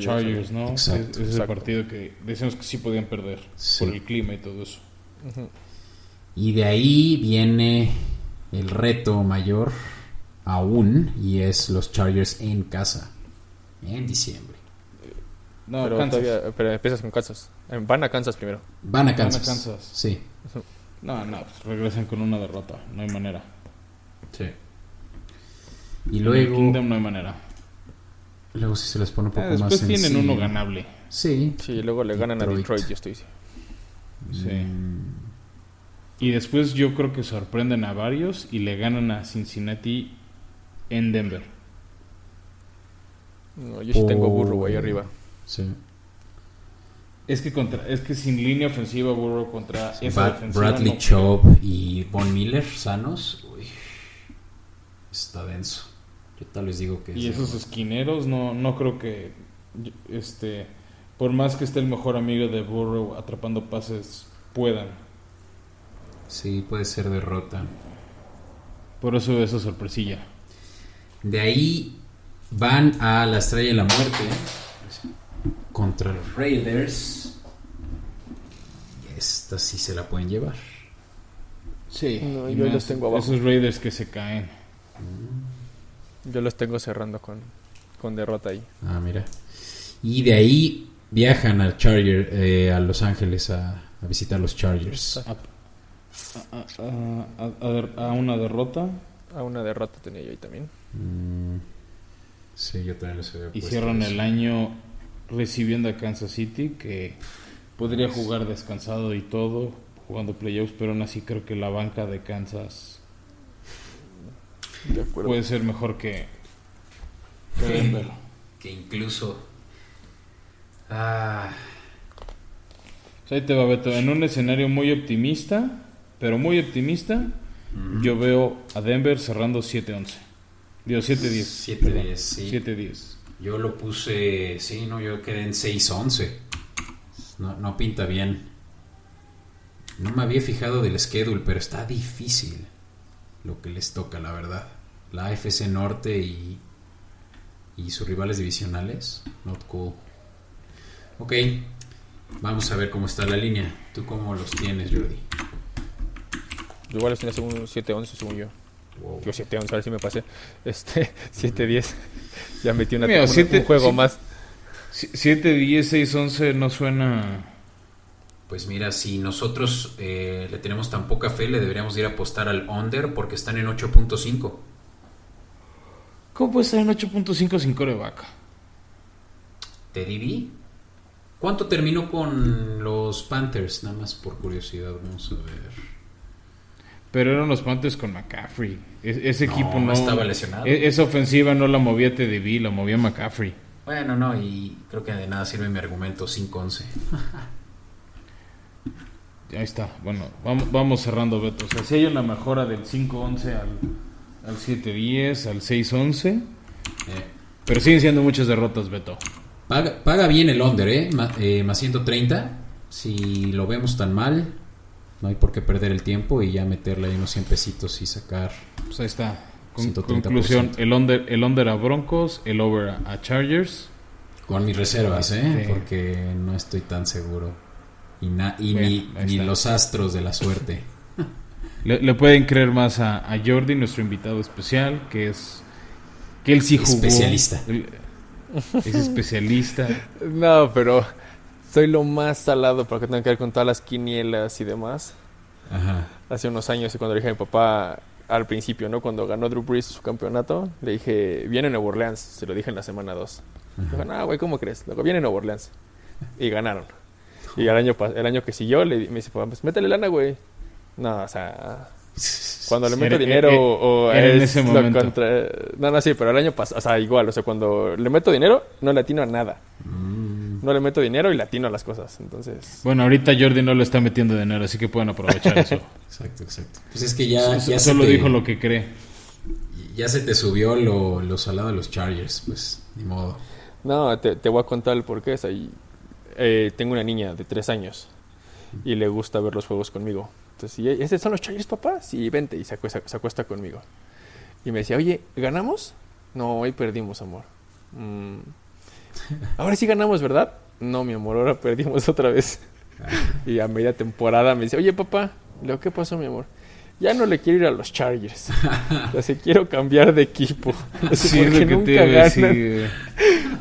Chargers, ¿no? Exacto, es, ese partido que decimos que sí podían perder por el clima y todo eso. Y de ahí viene el reto mayor aún y es los Chargers en casa en diciembre. No, pero, todavía, pero empiezas con Kansas. Eh, van a Kansas primero. Van a Kansas. Van a Kansas. Sí. No, no, pues regresan con una derrota. No hay manera. Sí. Y luego. Kingdom no hay manera. Luego si se les pone un poco ah, más Después tienen uno ganable. Sí. Sí, luego le ganan a Detroit, yo estoy. Sí. Mm. Y después yo creo que sorprenden a varios y le ganan a Cincinnati en Denver. No, yo sí tengo a Burrow ahí arriba. Sí. Es que contra, es que sin línea ofensiva Burrow contra Bradley Chubb y Von Miller sanos, uy, está denso. Yo tal vez digo que Y esos esquineros no no creo que este por más que esté el mejor amigo de Burrow atrapando pases puedan. Sí, puede ser derrota. Por eso esa sorpresilla. De ahí van a la estrella de la muerte contra los Raiders. Esta sí se la pueden llevar. Sí, yo los tengo abajo. Esos Raiders que se caen. Yo los tengo cerrando con, con derrota ahí. Ah, mira. Y de ahí viajan al Charger, eh, a Los Ángeles a, visitar los Chargers. A, a, una derrota. A una derrota tenía yo ahí también. Mm, sí, yo también los había Y cierran el año recibiendo a Kansas City, que podría jugar descansado y todo, jugando playoffs, pero aún así creo que la banca de Kansas puede ser mejor que, que, que incluso... Ah. ahí te va, Beto. En un escenario muy optimista, pero muy optimista, yo veo a Denver cerrando 7-11. Digo, 7-10. 7-10, sí. 7-10. Yo lo puse, sí, no, yo quedé en 6-11. No, no pinta bien. No me había fijado del schedule, pero está difícil lo que les toca, la verdad. La AFC Norte y, y sus rivales divisionales. Not cool. Ok, vamos a ver cómo está la línea. ¿Tú cómo los tienes, Jordi? Igual los tienes un 7-11, según yo. Yo 7-11, a ver si me pasé. Este, 7-10. ya metí una, Mira, un juego más. 7-10, 6-11 no suena... Pues mira, si nosotros eh, le tenemos tan poca fe, le deberíamos ir a apostar al under porque están en 8.5. ¿Cómo puede estar en 8.5 sin coreback? Teddy B. ¿Cuánto terminó con los Panthers? Nada más por curiosidad, vamos a ver. Pero eran los Panthers con McCaffrey. ese equipo no, estaba lesionado. E, esa ofensiva no la movía TDB, la movía McCaffrey. Bueno, no, y creo que de nada sirve mi argumento 5-11. Ahí está. Bueno, vamos, vamos cerrando, Beto. O sea, si hay una mejora del 5-11 al, al 7-10, al 6-11. Eh. Pero siguen siendo muchas derrotas, Beto. Paga, paga bien el under, ¿eh? eh más 130. Si lo vemos tan mal, no hay por qué perder el tiempo y ya meterle ahí unos 100 pesitos y sacar. Pues ahí está. conclusión: el under, el under a Broncos, el over a Chargers. Con mis reservas, ¿eh? Porque no estoy tan seguro. Y, y ni, los astros de la suerte. Le, pueden creer más a, a, Jordi, nuestro invitado especial, que es. que él sí jugó. Especialista. es especialista. no, pero soy lo más salado para que tenga que ver con todas las quinielas y demás. Ajá. Hace unos años, cuando le dije a mi papá al principio, ¿no? Cuando ganó Drew Brees su campeonato, le dije, viene Nuevo Orleans. Se lo dije en la semana 2. Dijo, no, güey, ¿cómo crees? Luego viene Nuevo Orleans. Y ganaron. Y el año, el año que siguió, le, me dice, pues métele lana, güey. No, o sea, cuando le meto dinero o en ese momento. Contra... No, no, sí, pero el año pasado, o sea, igual, o sea, cuando le meto dinero, no le atino a nada. Mm no le meto dinero y latino a las cosas. Entonces. Bueno, ahorita Jordi no le está metiendo dinero, así que pueden aprovechar eso. exacto, exacto. Pues es que ya. ya solo dijo lo que cree. ya se te subió lo, lo salado de los Chargers, pues, ni modo. No, te, te voy a contar el porqué. Es ahí. Eh, tengo una niña de tres años y le gusta ver los juegos conmigo. Entonces, ¿y esos son los Chargers, papá? Sí, vente. Y se acuesta, se acuesta conmigo. Y me decía, oye, ¿ganamos? No, hoy perdimos, amor. Mm. Ahora sí ganamos, ¿verdad? No, mi amor, ahora perdimos otra vez. y a media temporada me dice, oye, papá, lo ¿qué pasó, mi amor? Ya no le quiero ir a los Chargers. o sea, quiero cambiar de equipo. sí, porque nunca ganan.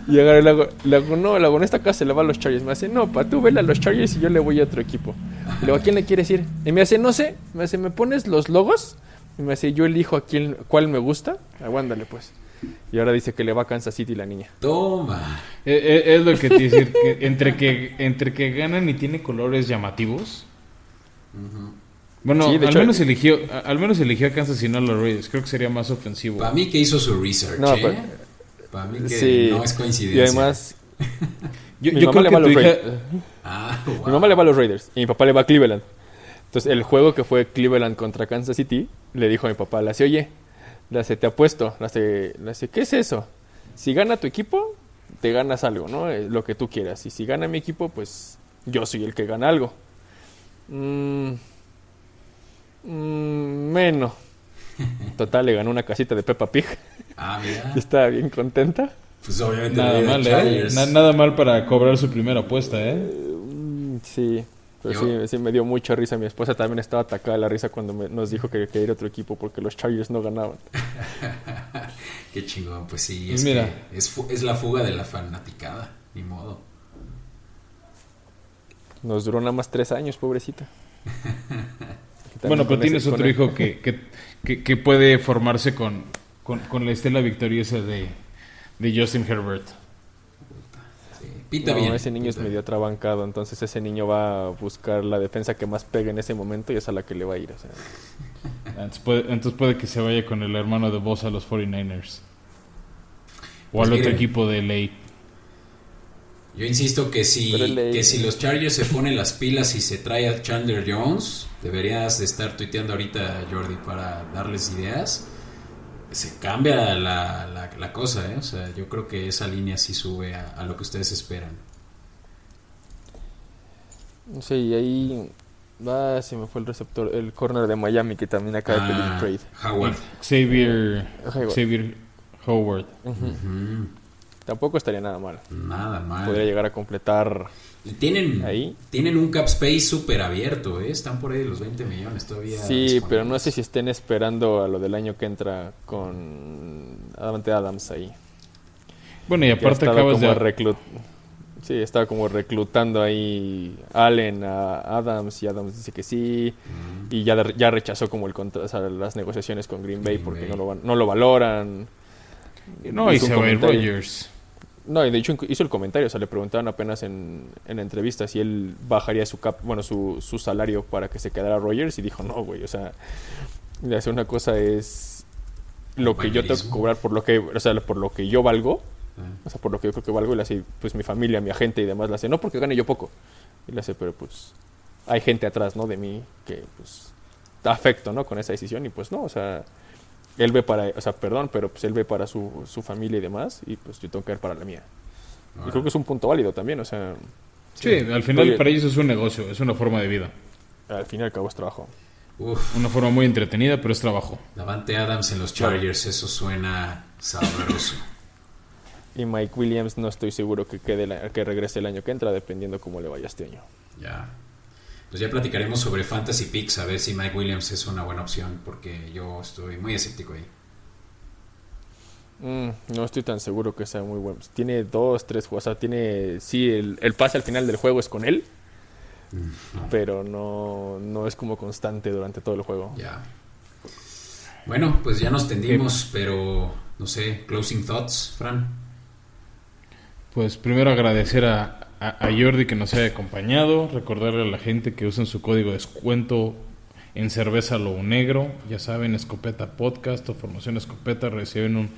Y agarré, le hago, le hago, no, le hago, en esta casa le va a los Chargers. Me hace, no, pa, tú vele a los Chargers y yo le voy a otro equipo. Y le digo, ¿a quién le quieres ir? Y me hace, no sé, me hace, ¿me pones los logos? Y me hace, yo elijo a quién, cuál me gusta. Aguándale, pues. Y ahora dice que le va a Kansas City la niña. Toma. Es, es- es lo que te decir, que entre que entre que ganan y tiene colores llamativos. Bueno, Sí, al hecho- menos eligió a- al menos eligió a Kansas y no a los Raiders. Creo que sería más ofensivo. Para mí que hizo su research, No, ¿eh? pero- Para mí que Sí. no es coincidencia. Y además, Yo, mi yo mamá creo le que va a los hija Raiders. Ah, Mi mamá le va a los Raiders y mi papá le va a Cleveland. Entonces, el juego que fue Cleveland contra Kansas City, le dijo a mi papá, le hace, oye, le hace, te apuesto, le hace, le hace, ¿qué es eso? Si gana tu equipo, te ganas algo, ¿no? Eh, Lo que tú quieras. Y si gana mi equipo, pues yo soy el que gana algo. Mm, mm, menos. Total, le ganó una casita de Peppa Pig Ah, mira. estaba bien contenta. Pues obviamente nada mal, ¿eh? Na- nada mal para cobrar su primera apuesta, ¿eh? Mm, Sí, pero Yo- sí, sí me dio mucha risa. Mi esposa también estaba atacada de la risa cuando me- nos dijo que quería ir a otro equipo porque los Chargers no ganaban. Qué chingón, pues sí. Pues Es, mira. que es, es la fuga de la fanaticada. Ni modo. Nos duró nada más tres años, pobrecita. Bueno, pero tienes ese- otro con- hijo que, que, que, que puede formarse con, con, con la estela victoriosa de, de Justin Herbert. Sí. Pinta No, bien. ese niño es pinta medio atrabancado, entonces ese niño va a buscar la defensa que más pegue en ese momento y es a la que le va a ir. o sea. Entonces puede, entonces puede que se vaya con el hermano de Boss a los 49ers. O Pues al otro equipo de ley. Yo insisto que si, que si los Chargers se ponen las pilas y se trae a Chandler Jones, deberías de estar tuiteando ahorita, Jordi, para darles ideas. Se cambia la, la, la cosa, ¿eh? O sea, yo creo que esa línea sí sube a, a lo que ustedes esperan. Sí, y ahí va, se me fue el receptor, el corner de Miami que también acaba de pedir Ah, trade. Howard. Xavier, Howard. Xavier Howard. Ujú. Ujú. Tampoco estaría nada mal. Nada mal. Podría llegar a completar Y tienen, ahí. tienen un cap space súper abierto, ¿eh? Están por ahí los 20 millones todavía. Sí, pero no sé si estén esperando a lo del año que entra con Adamante Adams ahí. Bueno, y aparte acabas como de... reclut- Sí, estaba como reclutando ahí Allen a Adams y Adams dice que sí Mm. y ya, ya rechazó como el contra- o sea, las negociaciones con Green Bay Green porque Bay. no lo, van- no lo valoran. No, y se va. No, y de hecho hizo el comentario, o sea, le preguntaban apenas en, en entrevista si él bajaría su cap, bueno, su, su salario para que se quedara Rogers y dijo, no, güey, o sea, de hacer una cosa es lo que yo tengo que cobrar por lo que, o sea, por lo que yo valgo, Ah. o sea, por lo que yo creo que valgo y le hace, pues mi familia, mi agente y demás, le hace, no porque gane yo poco, y le hace, pero pues hay gente atrás, ¿no? De mí que, pues, afecto, ¿no? Con esa decisión y pues no, o sea, él ve para, o sea, perdón, pero pues él ve para su, su familia y demás y pues yo tengo que ver para la mía. Y creo que es un punto válido también, o sea, Sí, al final Oye. para ellos es un negocio, es una forma de vida. al fin y al cabo es trabajo. Uf, Una forma muy entretenida, pero es trabajo. Davante Adams en los Chargers, eso suena sabroso. Y Mike Williams no estoy seguro que quede la- que regrese el año que entra, dependiendo cómo le vaya este año. Ya. Pues ya platicaremos sobre Fantasy Picks, a ver si Mike Williams es una buena opción, porque yo estoy muy escéptico ahí. Mm, no estoy tan seguro que sea muy bueno. Tiene dos, tres juegos. O sea, tiene. Sí, el, el pase al final del juego es con él. Pero no, no es como constante durante todo el juego. Ya. Bueno, pues ya nos tendimos, pero no sé, closing thoughts, Fran. Pues primero agradecer a, a, Jordi que nos haya acompañado, recordarle a la gente que usen su código de descuento en cerveza lobo negro, ya saben, escopeta podcast o formación escopeta reciben un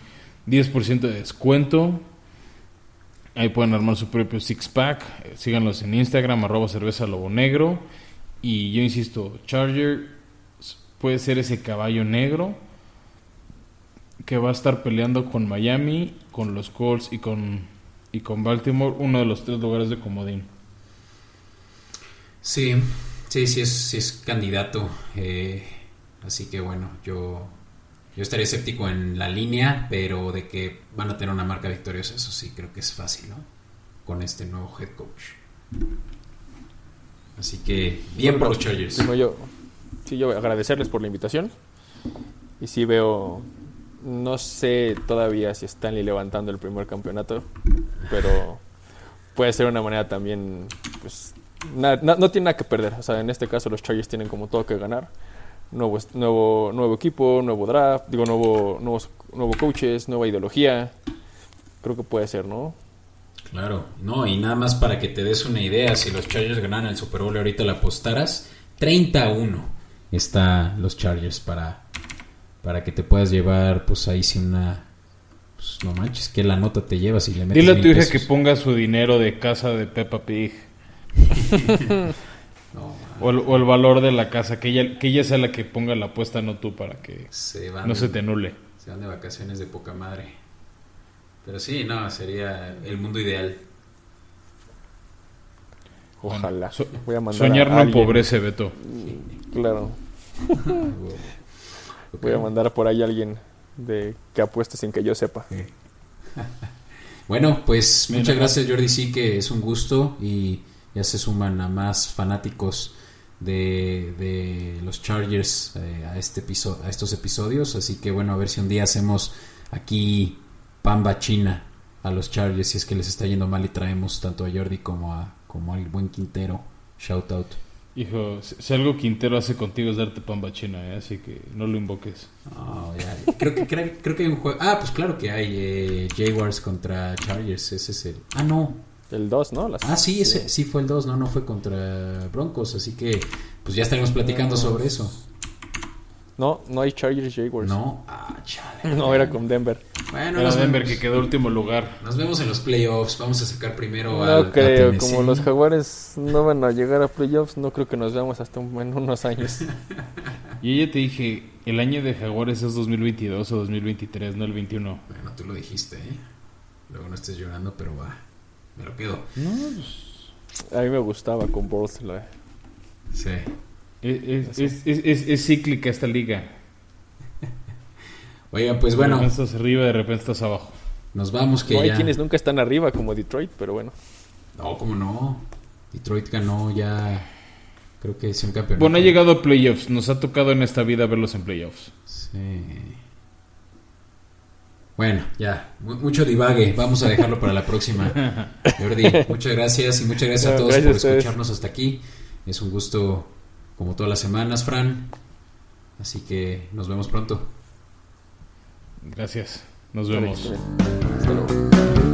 10% de descuento. Ahí pueden armar su propio six pack, Eh, síganlos en Instagram arroba cerveza lobo negro. Y yo insisto, Charger puede ser ese caballo negro que va a estar peleando con Miami, con los Colts y con, y con Baltimore, uno de los tres lugares de comodín. Sí, sí, sí es, sí es candidato. Eh, así que bueno, yo, yo estaría escéptico en la línea, pero de que van a tener una marca victoriosa, eso sí, creo que es fácil, ¿no? Con este nuevo head coach. Así que bien por los Chargers. yo, sí, yo agradecerles por la invitación. Y sí veo, no sé todavía si Stanley levantando el primer campeonato, pero puede ser una manera también, pues, no, tiene nada que perder. O sea, en este caso los Chargers tienen como todo que ganar. Nuevo, nuevo, nuevo equipo, nuevo draft, digo, nuevo, nuevos, nuevo coaches, nueva ideología. Creo que puede ser, ¿no? Claro, no, y nada más para que te des una idea, si los Chargers ganan el Super Bowl ahorita la apostaras, 30-1 está los Chargers para, para que te puedas llevar, pues ahí sí una... Pues no manches, que la nota te llevas y le metes Dile a tu hija que ponga su dinero de casa de Peppa Pig. o, el, valor de la casa, que ella, que ella sea la que ponga la apuesta, no tú, para que no se te nule. Se van de vacaciones de poca madre. Pero sí, no, sería el mundo ideal. Ojalá. soñar no empobrece, Beto. Claro. Voy a mandar por ahí a alguien de que apueste sin que yo sepa. bueno, pues muchas gracias Jordi, sí que es un gusto y ya se suman a más fanáticos de, de los Chargers eh, a, este a estos episodios, así que bueno, a ver si un día hacemos aquí pamba china a los Chargers si es que les está yendo mal y traemos tanto a Jordi como a como al buen Quintero. Shout out. Hijo, si algo Quintero hace contigo es darte pamba china, ¿eh? así que no lo invoques. Creo, que, creo, que hay un juego. Ah, pues claro que hay eh, Jaguars contra Chargers. Ese es el. Ah, no. El 2, ¿no? ah, sí, ese sí fue el 2, no, no fue contra Broncos. Así que, pues ya estaremos platicando sobre eso. No, no hay Chargers Jaguars. No, ah, chale. No, era con Denver. Bueno, era Denver que quedó último lugar. Nos vemos en los playoffs. Vamos a sacar primero No creo, como los Jaguares no van a llegar a playoffs, no creo que nos veamos hasta en unos años. y ella te dije, el año de Jaguares es 2022 o 2023, no el 21. Bueno, tú lo dijiste, ¿eh? Luego no estés llorando, pero va. Me lo quedo. No, pues, A mí me gustaba con Bulls. Sí. Es, es, cíclica esta liga. Oigan, pues bueno. De repente estás arriba, de repente estás abajo. Nos vamos que no, hay quienes nunca están arriba, como Detroit, pero bueno. No, como no. Detroit ganó ya. Creo que es un campeonato. Bueno, ha llegado a playoffs. Nos ha tocado en esta vida verlos en playoffs. Sí. Bueno, ya. Mucho divague. Vamos a dejarlo para la próxima. Jordi, muchas gracias y muchas gracias a todos por escucharnos hasta aquí. Es un gusto como todas las semanas, Fran. Así que nos vemos pronto. Gracias. Nos vemos. Hasta luego.